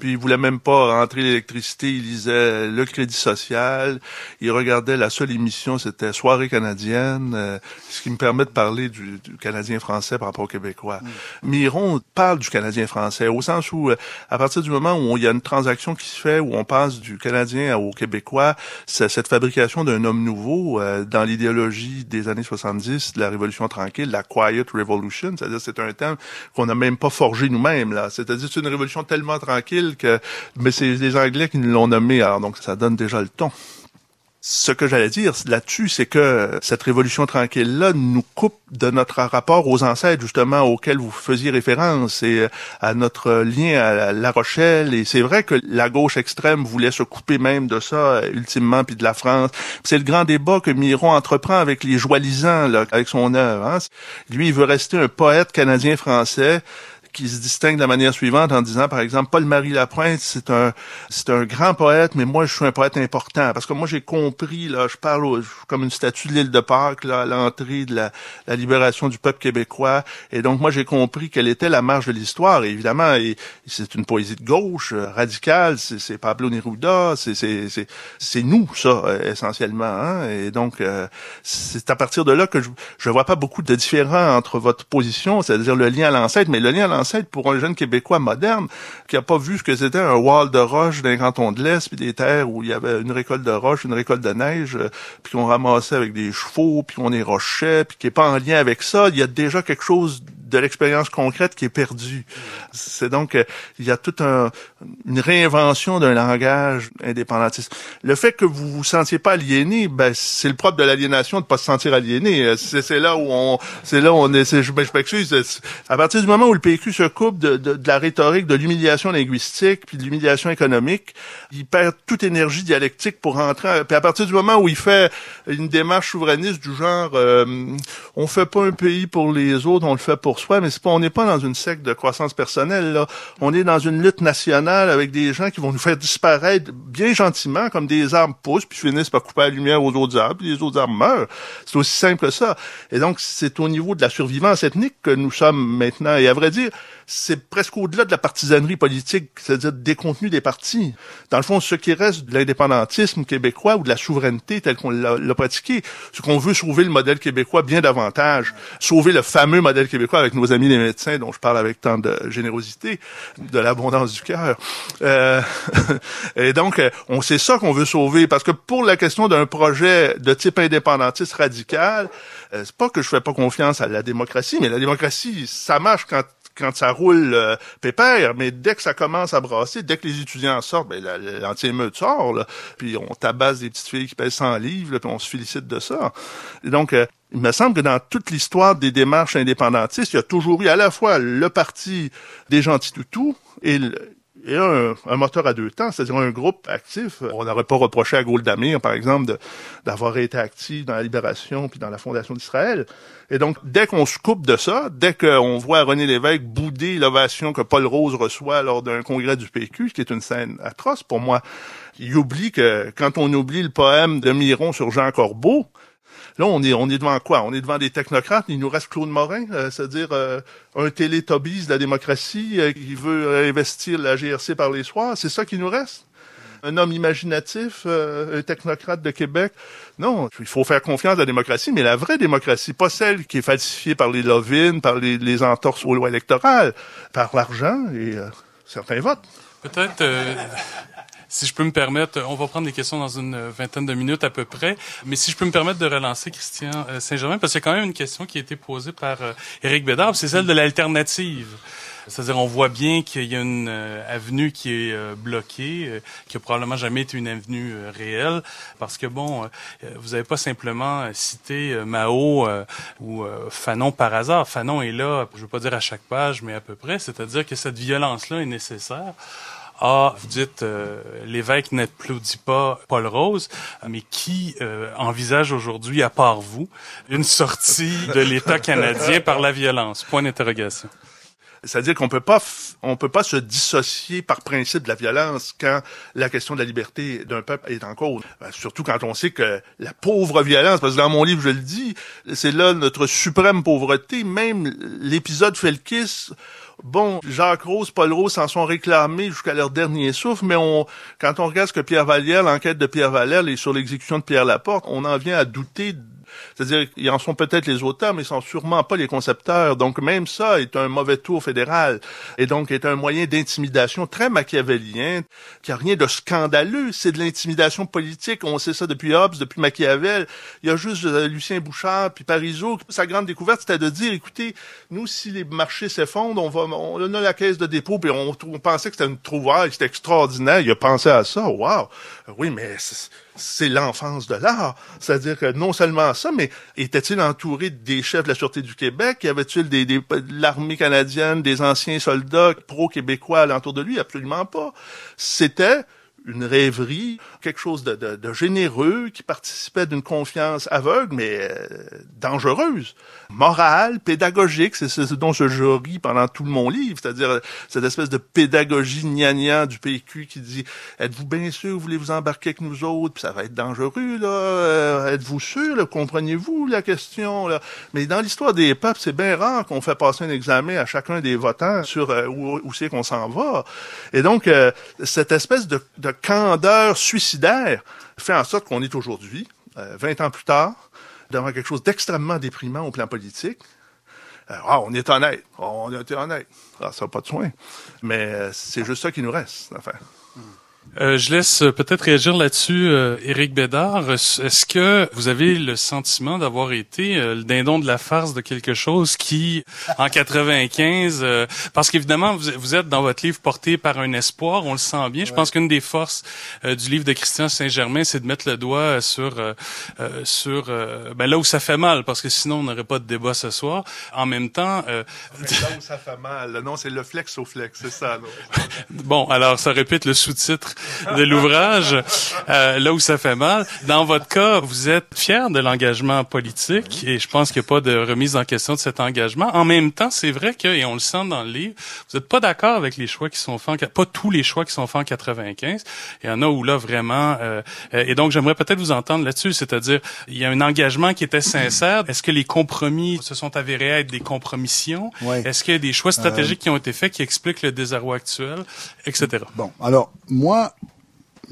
Puis ils voulaient même pas rentrer l'électricité. Ils lisaient le Crédit Social. Ils regardaient la seule émission, c'était Soirée canadienne. Euh, ce qui me permet de parler du, du Canadien français par rapport au Québécois. Miron parle du Canadien français au sens où, euh, à partir du moment où il y a une transaction qui se fait, où on passe du Canadien au Québécois, c'est cette fabrication d'un homme nouveau euh, dans l'idéologie des années 70 de la Révolution tranquille, la Quiet Revolution, c'est-à-dire c'est un terme qu'on n'a même pas forgé nous-mêmes là. C'est-à-dire c'est une révolution tellement tranquille que, mais c'est les Anglais qui nous l'ont nommé. Alors donc ça donne déjà le ton. Ce que j'allais dire là-dessus, c'est que cette révolution tranquille-là nous coupe de notre rapport aux ancêtres, justement, auxquels vous faisiez référence, et euh, à notre lien à La Rochelle. Et c'est vrai que la gauche extrême voulait se couper même de ça, euh, ultimement, puis de la France. C'est le grand débat que Miron entreprend avec les joalisants, là, avec son œuvre. Hein. Lui, il veut rester un poète canadien-français qui se distingue de la manière suivante en disant, par exemple, Paul-Marie Lapointe, c'est un, c'est un grand poète, mais moi, je suis un poète important. Parce que moi, j'ai compris, là, je parle au- comme une statue de l'île de Pâques, là, à l'entrée de la, la libération du peuple québécois. Et donc, moi, j'ai compris quelle était la marge de l'histoire. Et évidemment, c'est une poésie de gauche, euh, radicale, c'est, Pablo Neruda, c'est, c'est, nous, ça, euh, essentiellement. Hein? Et donc, euh, c'est à partir de là que je, je vois pas beaucoup de différents entre votre position, c'est-à-dire le lien à l'ancêtre, mais le lien à l'ancêtre pour un jeune Québécois moderne qui a pas vu ce que c'était un wall de roche d'un canton de l'Est, puis des terres où il y avait une récolte de roche, une récolte de neige, euh, puis qu'on ramassait avec des chevaux, puis on les rochait, puis qui est pas en lien avec ça, il y a déjà quelque chose de l'expérience concrète qui est perdue. C'est donc, euh, il y a toute un, une réinvention d'un langage indépendantiste. Le fait que vous vous sentiez pas aliéné, ben, c'est le propre de l'aliénation de pas se sentir aliéné. C'est là où on, c'est là où on est, je, ben, je m'excuse, à partir du moment où le PQ se coupe de, de, de la rhétorique de l'humiliation linguistique puis de l'humiliation économique, il perd toute énergie dialectique pour rentrer. Puis à partir du moment où il fait une démarche souverainiste du genre, euh, on fait pas un pays pour les autres, on le fait pour mais on n'est pas dans une secte de croissance personnelle. On est dans une lutte nationale avec des gens qui vont nous faire disparaître bien gentiment, comme des arbres poussent puis finissent par couper la lumière aux autres arbres, puis les autres arbres meurent. C'est aussi simple que ça. Et donc c'est au niveau de la survivance ethnique que nous sommes maintenant. Et à vrai dire, c'est presque au-delà de la partisanerie politique, c'est-à-dire des contenus des partis. Dans le fond, ce qui reste de l'indépendantisme québécois ou de la souveraineté telle qu'on l'a pratiqué, c'est qu'on veut sauver le modèle québécois bien davantage, sauver le fameux modèle québécois avec nos amis les médecins dont je parle avec tant de générosité, de l'abondance du cœur. Euh, et donc, euh, on sait ça qu'on veut sauver, parce que pour la question d'un projet de type indépendantiste radical, euh, c'est pas que je fais pas confiance à la démocratie, mais la démocratie, ça marche quand quand ça roule euh, pépère, mais dès que ça commence à brasser, dès que les étudiants sortent, ben l'anti-émeute sort, là, puis on tabasse des petites filles qui pèsent 100 livres, puis on se félicite de ça. Donc, euh, il me semble que dans toute l'histoire des démarches indépendantistes, il y a toujours eu à la fois le parti des gentils toutous et le, et un, un, moteur à deux temps, c'est-à-dire un groupe actif. On n'aurait pas reproché à Goldamir, par exemple, d'avoir été actif dans la libération puis dans la fondation d'Israël. Et donc, dès qu'on se coupe de ça, dès qu'on voit René Lévesque bouder l'ovation que Paul Rose reçoit lors d'un congrès du PQ, ce qui est une scène atroce pour moi, il oublie que quand on oublie le poème de Miron sur Jean Corbeau, Là, on est, on est devant quoi? On est devant des technocrates? Il nous reste Claude Morin, euh, c'est-à-dire euh, un télétobis de la démocratie euh, qui veut investir la GRC par les soirs. C'est ça qui nous reste? Un homme imaginatif, un technocrate de Québec? Non, il faut faire confiance à la démocratie, mais la vraie démocratie, pas celle qui est falsifiée par les lovines, par les, les entorses aux lois électorales, par l'argent et certains votes.
Peut-être si je peux me permettre, on va prendre des questions dans une vingtaine de minutes à peu près, mais si je peux me permettre de relancer Christian euh, Saint-Germain, parce qu'il y a quand même une question qui a été posée par euh, Éric Bédard, c'est celle de l'alternative. C'est-à-dire, on voit bien qu'il y a une euh, avenue qui est bloquée, qui a probablement jamais été une avenue réelle, parce que bon, vous n'avez pas simplement cité Mao ou Fanon par hasard. Fanon est là, je veux pas dire à chaque page, mais à peu près. C'est-à-dire que cette violence-là est nécessaire. Ah, vous dites euh, l'évêque n'applaudit pas Paul Rose, mais qui euh, envisage aujourd'hui, à part vous, une sortie de l'État canadien par la violence? Point d'interrogation.
C'est-à-dire qu'on peut pas, on peut pas se dissocier par principe de la violence quand la question de la liberté d'un peuple est en cause. Ben, surtout quand on sait que la pauvre violence, parce que dans mon livre je le dis, c'est là notre suprême pauvreté. Même l'épisode Felkis Bon, Jacques Rose, Paul Rose s'en sont réclamés jusqu'à leur dernier souffle, mais on, quand on regarde ce que Pierre Vallière, l'enquête de Pierre Vallière sur l'exécution de Pierre Laporte, on en vient à douter c'est-à-dire qu'ils en sont peut-être les auteurs, mais ils sont sûrement pas les concepteurs. Donc même ça est un mauvais tour fédéral et donc est un moyen d'intimidation très machiavélien, qui a rien de scandaleux. C'est de l'intimidation politique. On sait ça depuis Hobbes, depuis Machiavel. Il y a juste euh, Lucien Bouchard puis Parisot. Sa grande découverte, c'était de dire, écoutez, nous, si les marchés s'effondrent, on va, on a la caisse de dépôt, puis on, on pensait que c'était une trouvaille, c'était extraordinaire. Il a pensé à ça. Wow. Oui, mais c'est l'enfance de l'art. C'est-à-dire que non seulement ça, mais était-il entouré des chefs de la Sûreté du Québec? Y avait-il des, des, de l'armée canadienne, des anciens soldats pro-québécois alentour de lui? Absolument pas. C'était une rêverie, quelque chose de, de, de généreux qui participait d'une confiance aveugle, mais euh, dangereuse, morale, pédagogique. C'est ce dont je, je ris pendant tout mon livre, c'est-à-dire cette espèce de pédagogie gnagnan du PQ qui dit êtes-vous bien sûr, voulez vous embarquer avec nous autres, puis ça va être dangereux là. Euh, êtes-vous sûr, comprenez-vous la question Mais dans l'histoire des peuples, c'est bien rare qu'on fait passer un examen à chacun des votants sur euh, où, où c'est qu'on s'en va. Et donc cette espèce de, de candeur suicidaire fait en sorte qu'on est aujourd'hui, 20 euh, ans plus tard, devant quelque chose d'extrêmement déprimant au plan politique. Euh, ah, on est honnête. On a été honnête. Ah, ça n'a pas de soin. Mais euh, c'est juste ça qui nous reste à faire.
Euh, je laisse euh, peut-être réagir là-dessus, euh, Éric Bédard. Est-ce que vous avez le sentiment d'avoir été euh, le dindon de la farce de quelque chose qui, en 95, parce qu'évidemment vous, vous, êtes dans votre livre porté par un espoir, on le sent bien. Je pense qu'une des forces du livre de Christian Saint-Germain, c'est de mettre le doigt sur sur ben, là où ça fait mal, parce que sinon on n'aurait pas de débat ce soir. En même temps,
là où ça fait mal, non, c'est le flex au flex, c'est ça.
bon, alors ça répète le sous-titre de l'ouvrage, euh, là où ça fait mal. Dans votre cas, vous êtes fier de l'engagement politique et je pense qu'il n'y a pas de remise en question de cet engagement. En même temps, c'est vrai que, et on le sent dans le livre, vous n'êtes pas d'accord avec les choix qui sont faits, en, pas tous les choix qui sont faits en 95. Il y en a où là vraiment, euh, et donc j'aimerais peut-être vous entendre là-dessus, c'est-à-dire il y a un engagement qui était sincère. Est-ce que les compromis se sont avérés être des compromissions? Est-ce qu'il y a des choix stratégiques qui ont été faits qui expliquent le désarroi actuel, etc.
Bon, alors moi,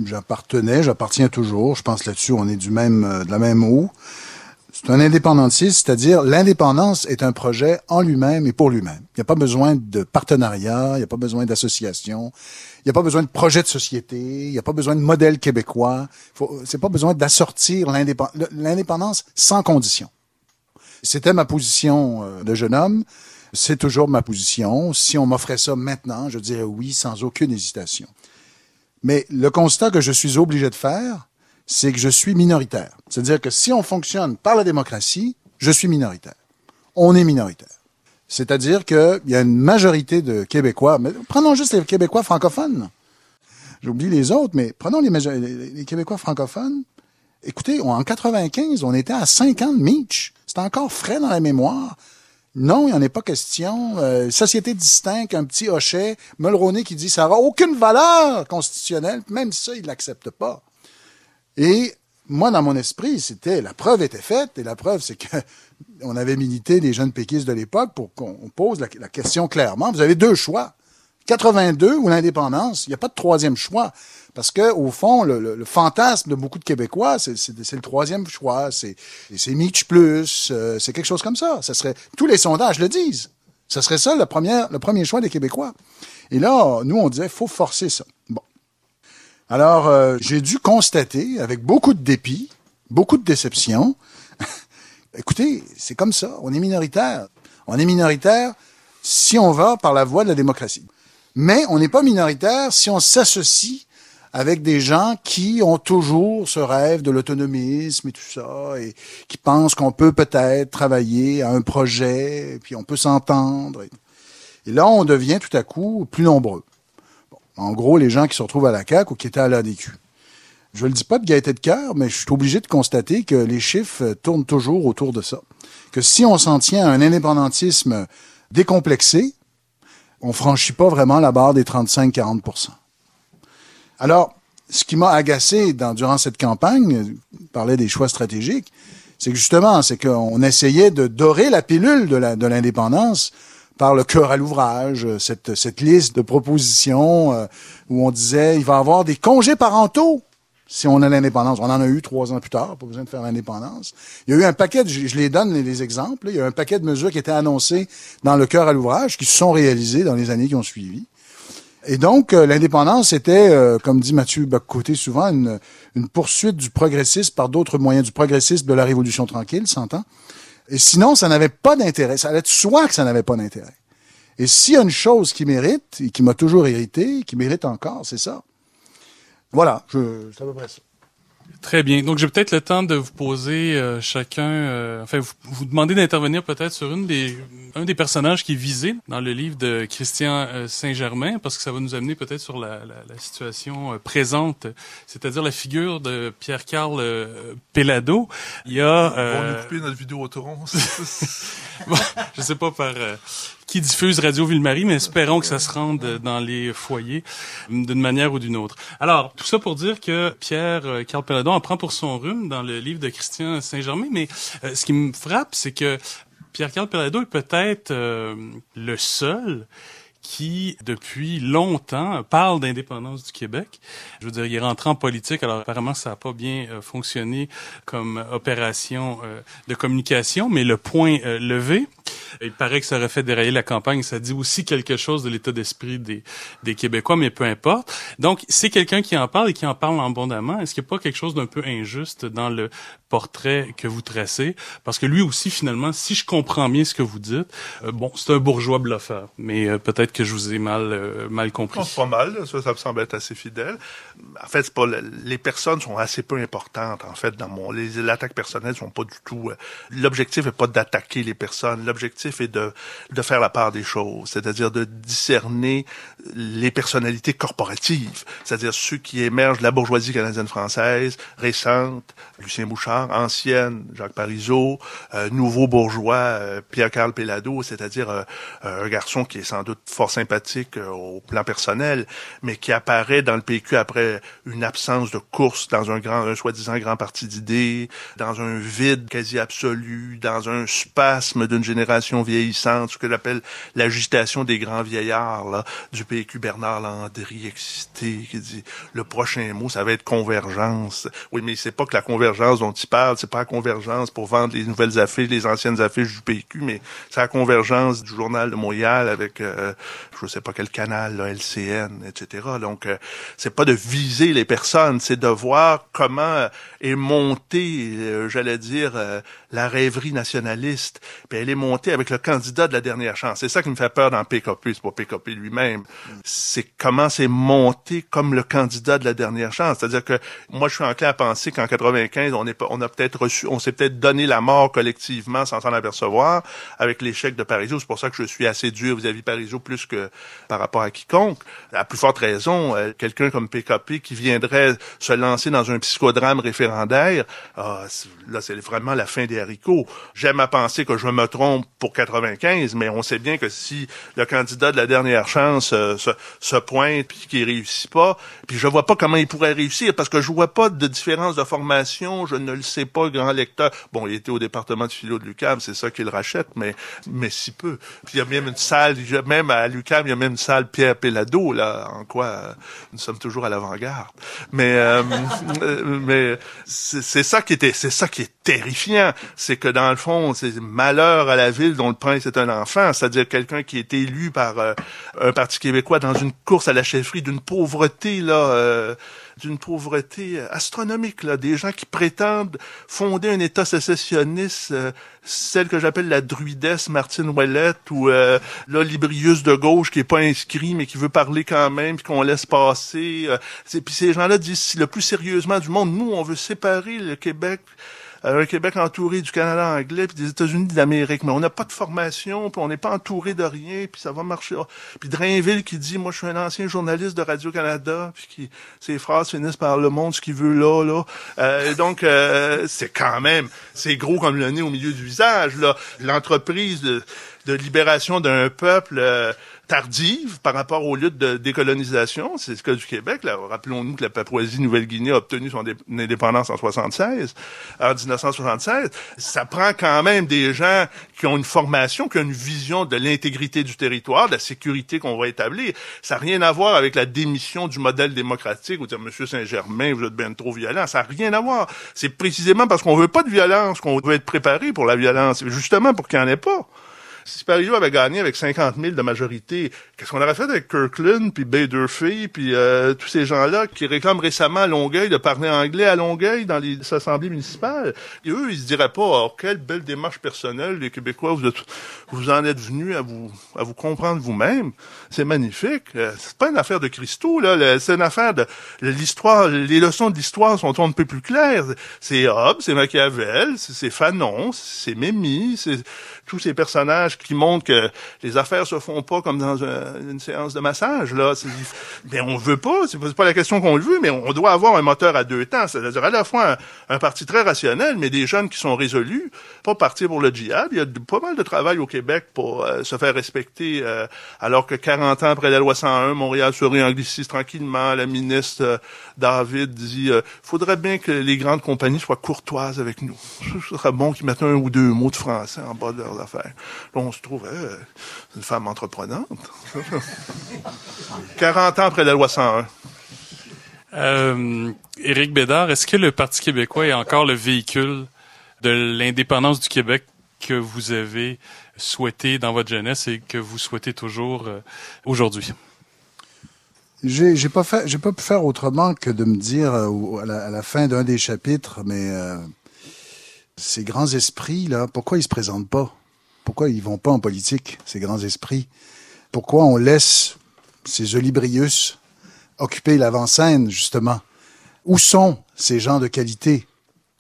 j'appartenais, j'appartiens toujours. Je pense là-dessus, on est du même, euh, de la même eau. C'est un indépendantiste, c'est-à-dire l'indépendance est un projet en lui-même et pour lui-même. Il n'y a pas besoin de partenariat, il n'y a pas besoin d'association, il n'y a pas besoin de projet de société, il n'y a pas besoin de modèle québécois. C'est pas besoin d'assortir l'indépendance sans condition. C'était ma position euh, de jeune homme. C'est toujours ma position. Si on m'offrait ça maintenant, je dirais oui sans aucune hésitation. Mais le constat que je suis obligé de faire, c'est que je suis minoritaire. C'est-à-dire que si on fonctionne par la démocratie, je suis minoritaire. On est minoritaire. C'est-à-dire qu'il y a une majorité de Québécois, mais prenons juste les Québécois francophones. J'oublie les autres, mais prenons les, Québécois francophones. Écoutez, en 95, on était à 5 ans de Mitch. C'est encore frais dans la mémoire. Non, il n'y en est pas question. Euh, société distincte, un petit hochet, Mulroney qui dit ça n'aura aucune valeur constitutionnelle, même ça, il l'accepte pas. Et moi, dans mon esprit, c'était la preuve était faite, et la preuve, c'est que on avait milité les jeunes péquistes de l'époque pour qu'on pose la, question clairement. Vous avez deux choix. 82 ou l'indépendance. Il n'y a pas de troisième choix. Parce que, au fond, le, fantasme de beaucoup de Québécois, c'est le troisième choix, c'est Mitch plus, euh, c'est quelque chose comme ça. Ça serait tous les sondages le disent. Ce serait ça le premier, le premier choix des Québécois. Et là, nous, on disait, faut forcer ça. Bon. Alors, euh, j'ai dû constater, avec beaucoup de dépit, beaucoup de déception, écoutez, c'est comme ça. On est minoritaire. On est minoritaire si on va par la voie de la démocratie. Mais on n'est pas minoritaire si on s'associe avec des gens qui ont toujours ce rêve de l'autonomisme et tout ça, et qui pensent qu'on peut peut-être travailler à un projet, et puis on peut s'entendre. Et, là, on devient tout à coup plus nombreux. en gros, les gens qui se retrouvent à la CAQ ou qui étaient à l'ADQ. Je ne le dis pas de gaieté de cœur, mais je suis obligé de constater que les chiffres tournent toujours autour de ça. Que si on s'en tient à un indépendantisme décomplexé, on franchit pas vraiment la barre des 35-40% alors, ce qui m'a agacé durant cette campagne, je parlais des choix stratégiques, c'est que justement, c'est qu'on essayait de dorer la pilule de l'indépendance par le cœur à l'ouvrage, cette, cette liste de propositions euh, où on disait il va y avoir des congés parentaux si on a l'indépendance. On en a eu trois ans plus tard, pas besoin de faire l'indépendance. Il y a eu un paquet, je, les donne les, exemples, il y a eu un paquet de mesures qui étaient annoncées dans le cœur à l'ouvrage, qui se sont réalisées dans les années qui ont suivi. Et donc, euh, l'indépendance était, euh, comme dit Mathieu Baccoté souvent, une, une, poursuite du progressisme par d'autres moyens, du progressisme de la Révolution tranquille, s'entend? Et sinon, ça n'avait pas d'intérêt. Ça allait de soi que ça n'avait pas d'intérêt. Et s'il y a une chose qui mérite, et qui m'a toujours irrité, qui mérite encore, c'est ça. Voilà, je, c'est à peu près ça.
Très bien. Donc, j'ai peut-être le temps de vous poser euh, chacun, euh, enfin, vous, vous demander d'intervenir peut-être sur une des, un des personnages qui est visé dans le livre de Christian euh, Saint-Germain, parce que ça va nous amener peut-être sur la, la, la situation présente, c'est-à-dire la figure de Pierre-Carl Pellado.
Il y a... Euh, nous couper notre vidéo au bon,
je sais pas par qui diffuse Radio Ville-Marie, mais espérons que ça se rende dans les foyers d'une manière ou d'une autre. Alors, tout ça pour dire que Pierre euh, Carl Pelladon en prend pour son rhume dans le livre de Christian Saint-Germain, mais euh, ce qui me frappe, c'est que Pierre Carl Pelladon est peut-être euh, le seul qui, depuis longtemps, parle d'indépendance du Québec. Je veux dire, il est rentré en politique, alors apparemment, ça n'a pas bien fonctionné comme opération de communication, mais le point levé, Il paraît que ça aurait fait dérailler la campagne. Ça dit aussi quelque chose de l'état d'esprit des, des Québécois, mais peu importe. Donc, c'est quelqu'un qui en parle et qui en parle abondamment. Est-ce qu'il n'y a pas quelque chose d'un peu injuste dans le portrait que vous tracez? Parce que lui aussi, finalement, si je comprends bien ce que vous dites, euh, bon, c'est un bourgeois bluffeur. Mais euh, peut-être que je vous ai mal, euh, mal compris.
Non, pas mal. Ça, ça me semble être assez fidèle. En fait, pas les personnes sont assez peu importantes. En fait, dans mon les attaques personnelles sont pas du tout. L'objectif est pas d'attaquer les personnes. L'objectif est de faire la part des choses, c'est-à-dire de discerner les personnalités corporatives, c'est-à-dire ceux qui émergent de la bourgeoisie canadienne française récente, Lucien Bouchard, ancienne, Jacques Parizeau, euh, nouveau bourgeois, euh, Pierre-Carl Pellado, c'est-à-dire euh, un garçon qui est sans doute fort sympathique au plan personnel, mais qui apparaît dans le PQ après une absence de course dans un grand, un soi-disant grand parti d'idées, dans un vide quasi absolu, dans un spasme d'une génération vieillissante, ce que j'appelle l'agitation des grands vieillards là, du PQ, Bernard Landry, excité, qui dit le prochain mot, ça va être convergence. Oui, mais c'est pas que la convergence dont il parle, c'est pas la convergence pour vendre les nouvelles affiches, les anciennes affiches du PQ, mais c'est la convergence du journal de Montréal avec, euh, je sais pas quel canal, là, LCN, etc. Donc, euh, c'est pas de viser les personnes, c'est de voir comment est montée, euh, j'allais dire, euh, la rêverie nationaliste. Puis elle est montée avec le candidat de la dernière chance. C'est ça qui me fait peur dans PKP, c'est pas PKP lui-même. C'est comment c'est monté comme le candidat de la dernière chance. C'est-à-dire que moi, je suis enclin à penser qu'en 95, on est, on a peut-être reçu, on s'est peut-être donné la mort collectivement sans s'en apercevoir avec l'échec de Parisot. C'est pour ça que je suis assez dur vis-à-vis Parisot plus que par rapport à quiconque. À plus forte raison, euh, quelqu'un comme PKP qui viendrait se lancer dans un psychodrame référendaire, ah, là, c'est vraiment la fin des haricots. J'aime à penser que je me trompe pour 95, mais on sait bien que si le candidat de la dernière chance euh, se, se, pointe puis qu'il réussit pas, puis je vois pas comment il pourrait réussir parce que je vois pas de différence de formation, je ne le sais pas, grand lecteur. Bon, il était au département de philo de l'UQAM, c'est ça qu'il rachète, mais mais si peu. Puis il y a même une salle, même à l'UQAM, il y a même une salle Pierre Pellado là, en quoi euh, nous sommes toujours à l'avant-garde. Mais euh, mais c'est ça qui était, c'est ça qui est terrifiant, c'est que dans le fond, c'est malheur à la ville dont le prince est un enfant, c'est-à-dire quelqu'un qui est élu par euh, un parti québécois dans une course à la chefferie d'une pauvreté là. Euh, d'une pauvreté astronomique, là, des gens qui prétendent fonder un État sécessionniste, euh, celle que j'appelle la druidesse Martine Ouellette ou euh, l'Olibrius de gauche qui est pas inscrit mais qui veut parler quand même puis qu'on laisse passer. Euh, puis ces gens-là disent le plus sérieusement du monde, nous on veut séparer le Québec un Québec entouré du Canada anglais puis des États-Unis de l'Amérique, mais on n'a pas de formation, puis on n'est pas entouré de rien, puis ça va marcher. Puis Drainville qui dit, moi je suis un ancien journaliste de Radio-Canada, puis qui ses phrases finissent par le monde ce qu'il veut là, là. Euh, donc euh, c'est quand même, c'est gros comme le nez au milieu du visage là. L'entreprise de, de libération d'un peuple. Tardive par rapport aux luttes de décolonisation. C'est ce cas du Québec. Rappelons-nous que la Papouasie-Nouvelle-Guinée a obtenu son indépendance en 76, en 1976. Ça prend quand même des gens qui ont une formation, qui ont une vision de l'intégrité du territoire, de la sécurité qu'on va établir. Ça n'a rien à voir avec la démission du modèle démocratique ou dire Monsieur Saint-Germain, vous êtes bien trop violent. Ça n'a rien à voir. C'est précisément parce qu'on veut pas de violence qu'on veut être préparé pour la violence, justement pour qu'il n'y en ait pas. Si Parizeau avait gagné avec 50 000 de majorité, qu'est-ce qu'on aurait fait avec Kirkland, puis Bay Durfee, puis euh, tous ces gens-là qui réclament récemment à Longueuil de parler anglais à Longueuil dans les assemblées municipales? Et eux, ils se diraient pas, oh, quelle belle démarche personnelle, les Québécois, vous, êtes, vous en êtes venus à vous, à vous comprendre vous-même. C'est magnifique. Euh, c'est pas une affaire de cristaux, là. C'est une affaire de l'histoire. Les leçons de l'histoire sont un peu plus claires. C'est Hobbes, c'est Machiavel, c'est Fanon, c'est Mémy, c'est tous ces personnages qui montrent que les affaires se font pas comme dans une séance de massage là. Mais on veut pas, c'est pas la question qu'on le veut, mais on doit avoir un moteur à deux temps, c'est-à-dire à la fois un, parti très rationnel, mais des jeunes qui sont résolus, pas partir pour le djihad. Il y a pas mal de travail au Québec pour euh, se faire respecter, euh, alors que 40 ans après la loi 101, Montréal se réanglicise tranquillement. La ministre euh, David dit, faudrait bien que les grandes compagnies soient courtoises avec nous. Ce serait bon qu'ils mettent un ou deux mots de français en bas de leurs affaires. on se trouve euh, une femme entreprenante. 40 ans après la loi 101.
Euh, Éric Bédard, est-ce que le Parti québécois est encore le véhicule de l'indépendance du Québec que vous avez souhaité dans votre jeunesse et que vous souhaitez toujours euh, aujourd'hui?
J'ai, j'ai pas fait, j'ai pas pu faire autrement que de me dire euh, à, la, à, la, fin d'un des chapitres, mais euh, ces grands esprits là, pourquoi ils se présentent pas? Pourquoi ils vont pas en politique Ces grands esprits? Pourquoi on laisse ces olibrius occuper l'avant-scène justement? Où sont ces gens de qualité?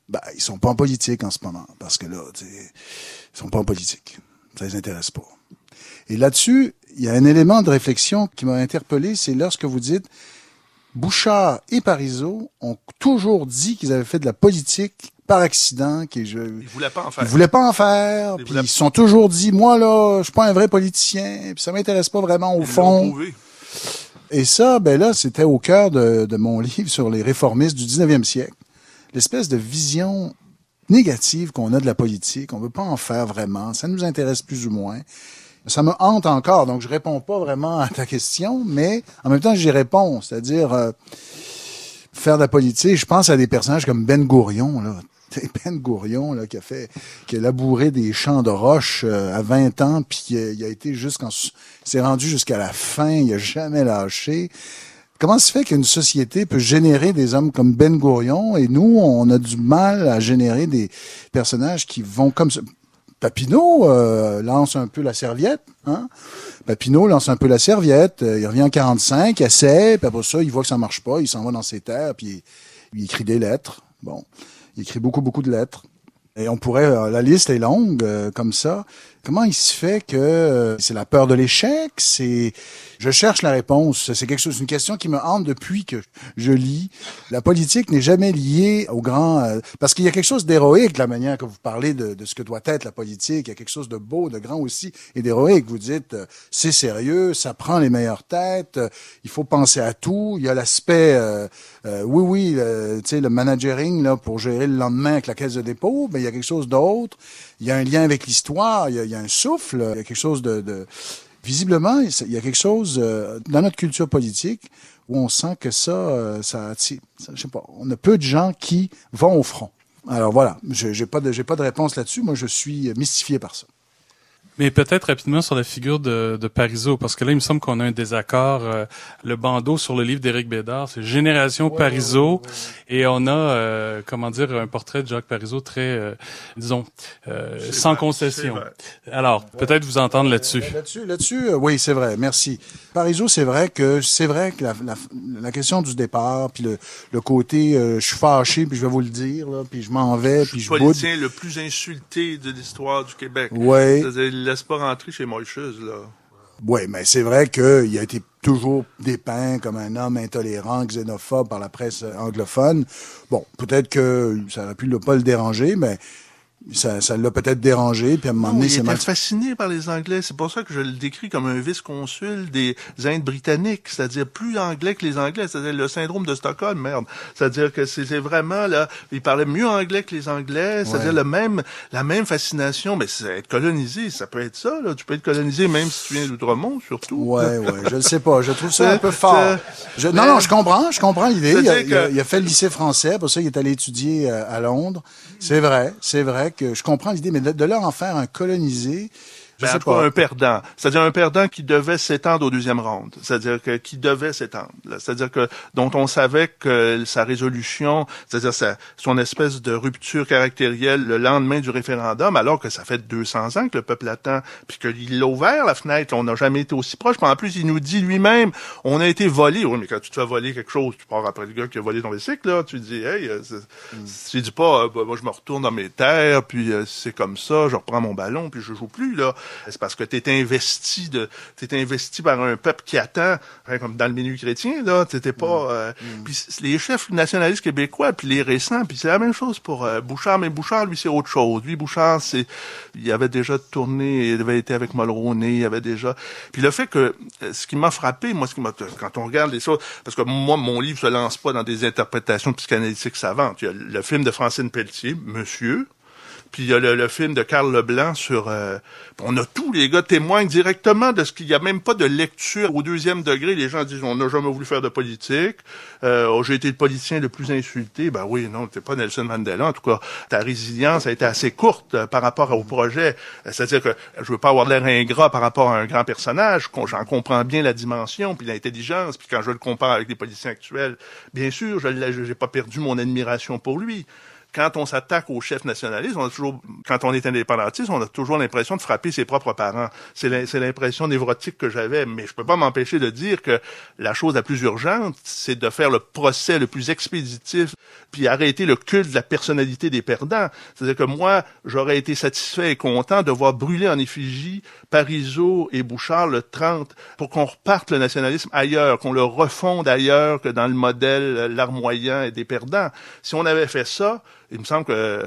Ben, ils sont pas en politique en ce moment parce que là, ils sont pas en politique. Ça les intéresse pas. Et là-dessus, il y a un élément de réflexion qui m'a interpellé, c'est lorsque vous dites Bouchard et Parizeau ont toujours dit qu'ils avaient fait de la politique par accident, qu'ils je,
ils voulaient pas en faire.
Ils voulaient pas en faire. Ils, puis ils sont toujours dit, moi là, je suis pas un vrai politicien, puis ça m'intéresse pas vraiment au
ils
fond. Et ça, ben là, c'était au cœur de, de, mon livre sur les réformistes du 19e siècle. L'espèce de vision négative qu'on a de la politique, on veut pas en faire vraiment, ça nous intéresse plus ou moins ça me hante encore, donc je réponds pas vraiment à ta question, mais en même temps j'y réponds, c'est-à-dire euh, faire de la politique. Je pense à des personnages comme Ben Gourion, là. Ben Gourion, là, qui a fait, qui a labouré des champs de roche euh, à 20 ans, puis il a, été jusqu'en, s'est rendu jusqu'à la fin, il a jamais lâché. Comment se fait qu'une société peut générer des hommes comme Ben Gourion? Et nous, on a du mal à générer des personnages qui vont comme ça. Papineau euh, lance un peu la serviette. Hein? Papineau lance un peu la serviette. Euh, il revient en 45, essaie, puis après ça, il voit que ça marche pas. Il s'en va dans ses terres, puis il, il, écrit des lettres. Bon, il écrit beaucoup, beaucoup de lettres. Et on pourrait, euh, la liste est longue euh, comme ça. Comment il se fait que euh, c'est la peur de l'échec? C'est, je cherche la réponse. C'est quelque chose, une question qui me hante depuis que je lis. La politique n'est jamais liée au grand, parce qu'il y a quelque chose d'héroïque la manière que vous parlez de, de, ce que doit être la politique. Il y a quelque chose de beau, de grand aussi et d'héroïque. Vous dites, c'est sérieux, ça prend les meilleures têtes. il faut penser à tout. Il y a l'aspect, oui, oui, tu sais, le managering là pour gérer le lendemain avec la caisse de dépôt, mais il y a quelque chose d'autre. Il y a un lien avec l'histoire, il, y a un souffle, il y a quelque chose de... de... Visiblement, il y a quelque chose euh, dans notre culture politique où on sent que ça, euh, ça, ça, je sais pas, on a peu de gens qui vont au front. Alors voilà, j'ai pas j'ai pas de réponse là-dessus. Moi, je suis mystifié par ça.
Mais peut-être rapidement sur la figure de, de Parizeau, parce que là, il me semble qu'on a un désaccord. Euh, le bandeau sur le livre d'Éric Bédard, c'est Génération ouais, Parizeau, ouais, ouais, et on a, euh, comment dire, un portrait de Jacques Parizeau très, euh, disons, euh, sans vrai, concession. Alors, peut-être vous entendre là-dessus.
Là-dessus, là-dessus, euh, oui, c'est vrai. Merci. Parizeau, c'est vrai que c'est vrai que la, la, la, question du départ, puis le, le côté, je suis fâché, puis je vais vous le dire, là, puis je m'en vais,
je
puis je
boude. le plus insulté de l'histoire du Québec.
Oui
laisse pas rentrer chez.
Oui, mais c'est vrai qu'il a été toujours dépeint comme un homme intolérant, xénophobe par la presse anglophone. Bon, peut-être que ça aurait pu ne pas le déranger, mais ça, ça l'a peut-être dérangé, puis à un moment donné,
c'est
mal...
fasciné par les Anglais. C'est pour ça que je le décris comme un vice-consul des Indes britanniques, c'est-à-dire plus anglais que les Anglais, c'est-à-dire le syndrome de Stockholm, merde. C'est-à-dire que c'est vraiment là, il parlait mieux anglais que les Anglais, c'est-à-dire ouais. le même, la même fascination. Mais c'est être colonisé, ça peut être ça. Là. Tu peux être colonisé même si tu viens d'Outremont, surtout.
Ouais, ouais. Je ne sais pas. Je trouve ça un peu fort. Je, non, non, je comprends, je comprends l'idée. Il, a, il, il a fait le lycée français, pour ça il est allé étudier à Londres. C'est vrai, c'est vrai je comprends l'idée, mais de leur en faire un colonisé, je
ben,
sais
cas, un perdant. C'est-à-dire un perdant qui devait s'étendre au deuxième round. C'est-à-dire que qui devait s'étendre. C'est-à-dire que dont on savait que sa résolution, c'est-à-dire sa, son espèce de rupture caractérielle le lendemain du référendum, alors que ça fait 200 ans que le peuple attend, puis qu'il a ouvert la fenêtre, on n'a jamais été aussi proche. Puis en plus, il nous dit lui-même, on a été volé. Oui, mais quand tu te fais voler quelque chose, tu pars après le gars qui a volé ton bicycle, là, tu dis, hey, mm. tu dis pas, euh, bah, moi je me retourne dans mes terres, puis euh, c'est comme ça, je reprends mon ballon, puis je joue plus là. C'est parce que tu es investi de t'es investi par un peuple qui attend, hein, comme dans le milieu chrétien là, t'étais pas. Euh, mm. Puis les chefs nationalistes québécois, puis les récents, puis c'est la même chose pour euh, Bouchard, mais Bouchard lui c'est autre chose. Lui Bouchard c'est, il avait déjà tourné, il avait été avec Mulroney, il avait déjà. Puis le fait que ce qui m'a frappé, moi, ce qui m'a quand on regarde les choses, parce que moi mon livre se lance pas dans des interprétations psychanalytiques savantes. Il y a le film de Francine Pelletier, Monsieur Puis il y a le, film de Carl Leblanc sur... euh, on a tous les gars témoignent directement de ce qu'il y a même pas de lecture au deuxième degré. Les gens disent, on n'a jamais voulu faire de politique. Euh, oh, j'ai été le politicien le plus insulté. Ben oui, non, t'es pas Nelson Mandela. En tout cas, ta résilience a été assez courte euh, par rapport au projet. C'est-à-dire que je veux pas avoir l'air ingrat par rapport à un grand personnage. J'en comprends bien la dimension, puis l'intelligence. Puis quand je le compare avec les politiciens actuels, bien sûr, je j'ai pas perdu mon admiration pour lui quand on s'attaque au chef nationaliste, on a toujours, quand on est indépendantiste, on a toujours l'impression de frapper ses propres parents. C'est l'impression névrotique que j'avais, mais je peux pas m'empêcher de dire que la chose la plus urgente, c'est de faire le procès le plus expéditif, puis arrêter le culte de la personnalité des perdants. C'est-à-dire que moi, j'aurais été satisfait et content de voir brûler en effigie Parizeau et Bouchard le 30 pour qu'on reparte le nationalisme ailleurs, qu'on le refonde ailleurs que dans le modèle euh, larmoyant et des perdants. Si on avait fait ça, il me semble que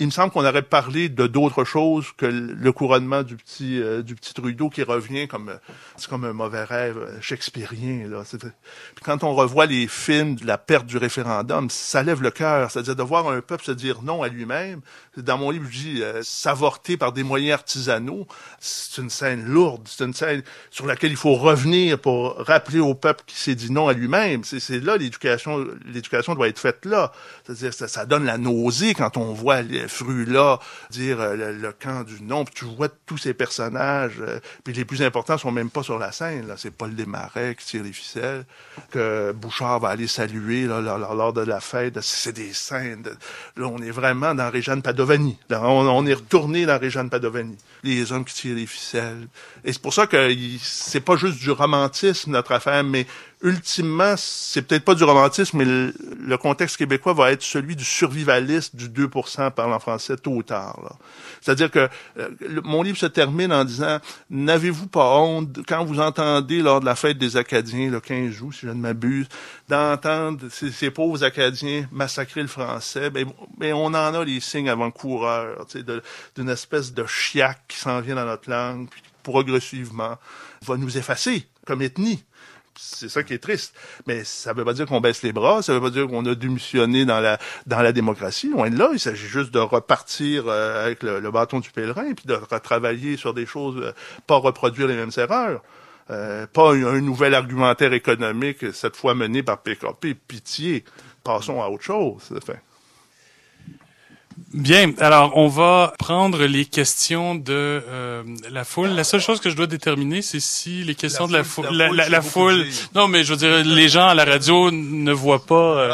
me semble qu'on aurait parlé de d'autres choses que le couronnement du petit euh, du petit Trudeau qui revient comme euh, c'est comme un mauvais rêve euh, shakespearien là. Puis quand on revoit les films de la perte du référendum, ça lève le cœur, c'est-à-dire de voir un peuple se dire non à lui-même. Dans mon livre, je dis euh, s'avorter par des moyens artisanaux, c'est une scène lourde, c'est une scène sur laquelle il faut revenir pour rappeler au peuple qui s'est dit non à lui-même. C'est là l'éducation l'éducation doit être faite là. C'est-à-dire ça, ça donne la nausée quand on voit les fruits là dire euh, le, camp du non, puis tu vois tous ces personnages euh, puis les plus importants sont même pas sur la scène là, c'est Paul Desmarais qui tire les ficelles que Bouchard va aller saluer là, lors, de la fête, c'est des scènes là on est vraiment dans Réjeanne On, est retourné dans Réjeanne Padovani. Les hommes qui tirent les ficelles. Et c'est pour ça que c'est pas juste du romantisme notre affaire, mais ultimement, c'est peut-être pas du romantisme, mais le, contexte québécois va être celui du survivaliste du 2% parlant français tôt ou tard. C'est-à-dire que euh, mon livre se termine en disant n'avez-vous pas honte quand vous entendez lors de la fête des Acadiens le 15 août, si je ne m'abuse, d'entendre ces, pauvres Acadiens massacrer le français, ben, ben on en a les signes avant-coureurs, d'une espèce de chiac qui s'en vient dans notre langue, puis progressivement va nous effacer comme ethnie. C'est ça qui est triste. Mais ça veut pas dire qu'on baisse les bras, ça veut pas dire qu'on a démissionné dans la dans la démocratie. Loin de là, il s'agit juste de repartir euh, avec le, bâton du pèlerin, puis de retravailler sur des choses, euh, pas reproduire les mêmes erreurs. Euh, pas un, nouvel argumentaire économique, cette fois mené par PKP. Pitié. Passons à autre chose.
Bien, alors on va prendre les questions de euh, la foule. La seule chose que je dois déterminer, c'est si les questions de la
foule, la
la,
foule,
la-
c'est
la
beaucoup
foule.
de dire.
Non, mais je veux dire, les gens à la radio ne voient pas. euh,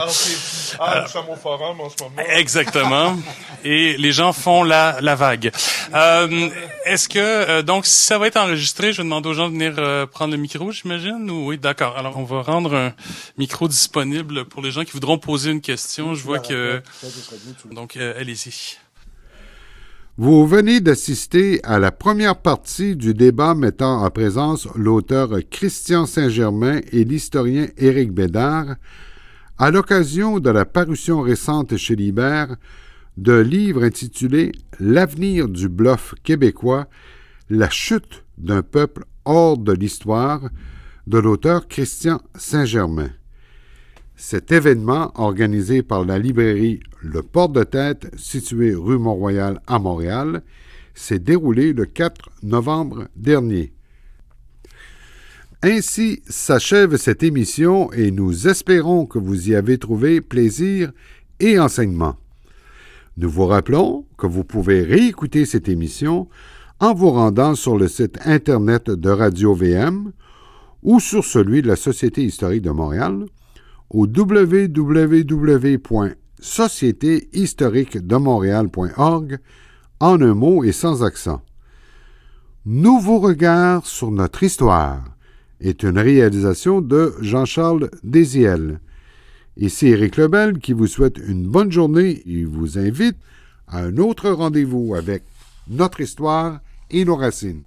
Ah, nous sommes au forum en ce moment.
Exactement. Et les gens font la, la vague. Euh, Est-ce que, euh, donc, si ça va être enregistré, je vais demander aux gens de venir euh, prendre le micro, j'imagine? Ou, oui, d'accord. Alors, on va rendre un micro disponible pour les gens qui voudront poser une question. Je vois que... Donc, euh,
Vous venez d'assister à la première partie du débat mettant en présence l'auteur Christian Saint-Germain et l'historien Éric Bédard à l'occasion de la parution récente chez Libert de livre intitulé L'avenir du bluff québécois, la chute d'un peuple hors de l'histoire de l'auteur Christian Saint-Germain. Cet événement, organisé par la librairie Le Porte de Tête, située rue Mont-Royal à Montréal, s'est déroulé le 4 novembre dernier. Ainsi s'achève cette émission et nous espérons que vous y avez trouvé plaisir et enseignement. Nous vous rappelons que vous pouvez réécouter cette émission en vous rendant sur le site Internet de Radio VM ou sur celui de la Société historique de Montréal au www.sociétéhistoriquedemontréal.org en un mot et sans accent. Nouveau regard sur notre histoire est une réalisation de Jean-Charles Désiel. Ici Éric Lebel qui vous souhaite une bonne journée et vous invite à un autre rendez-vous avec notre histoire et nos racines.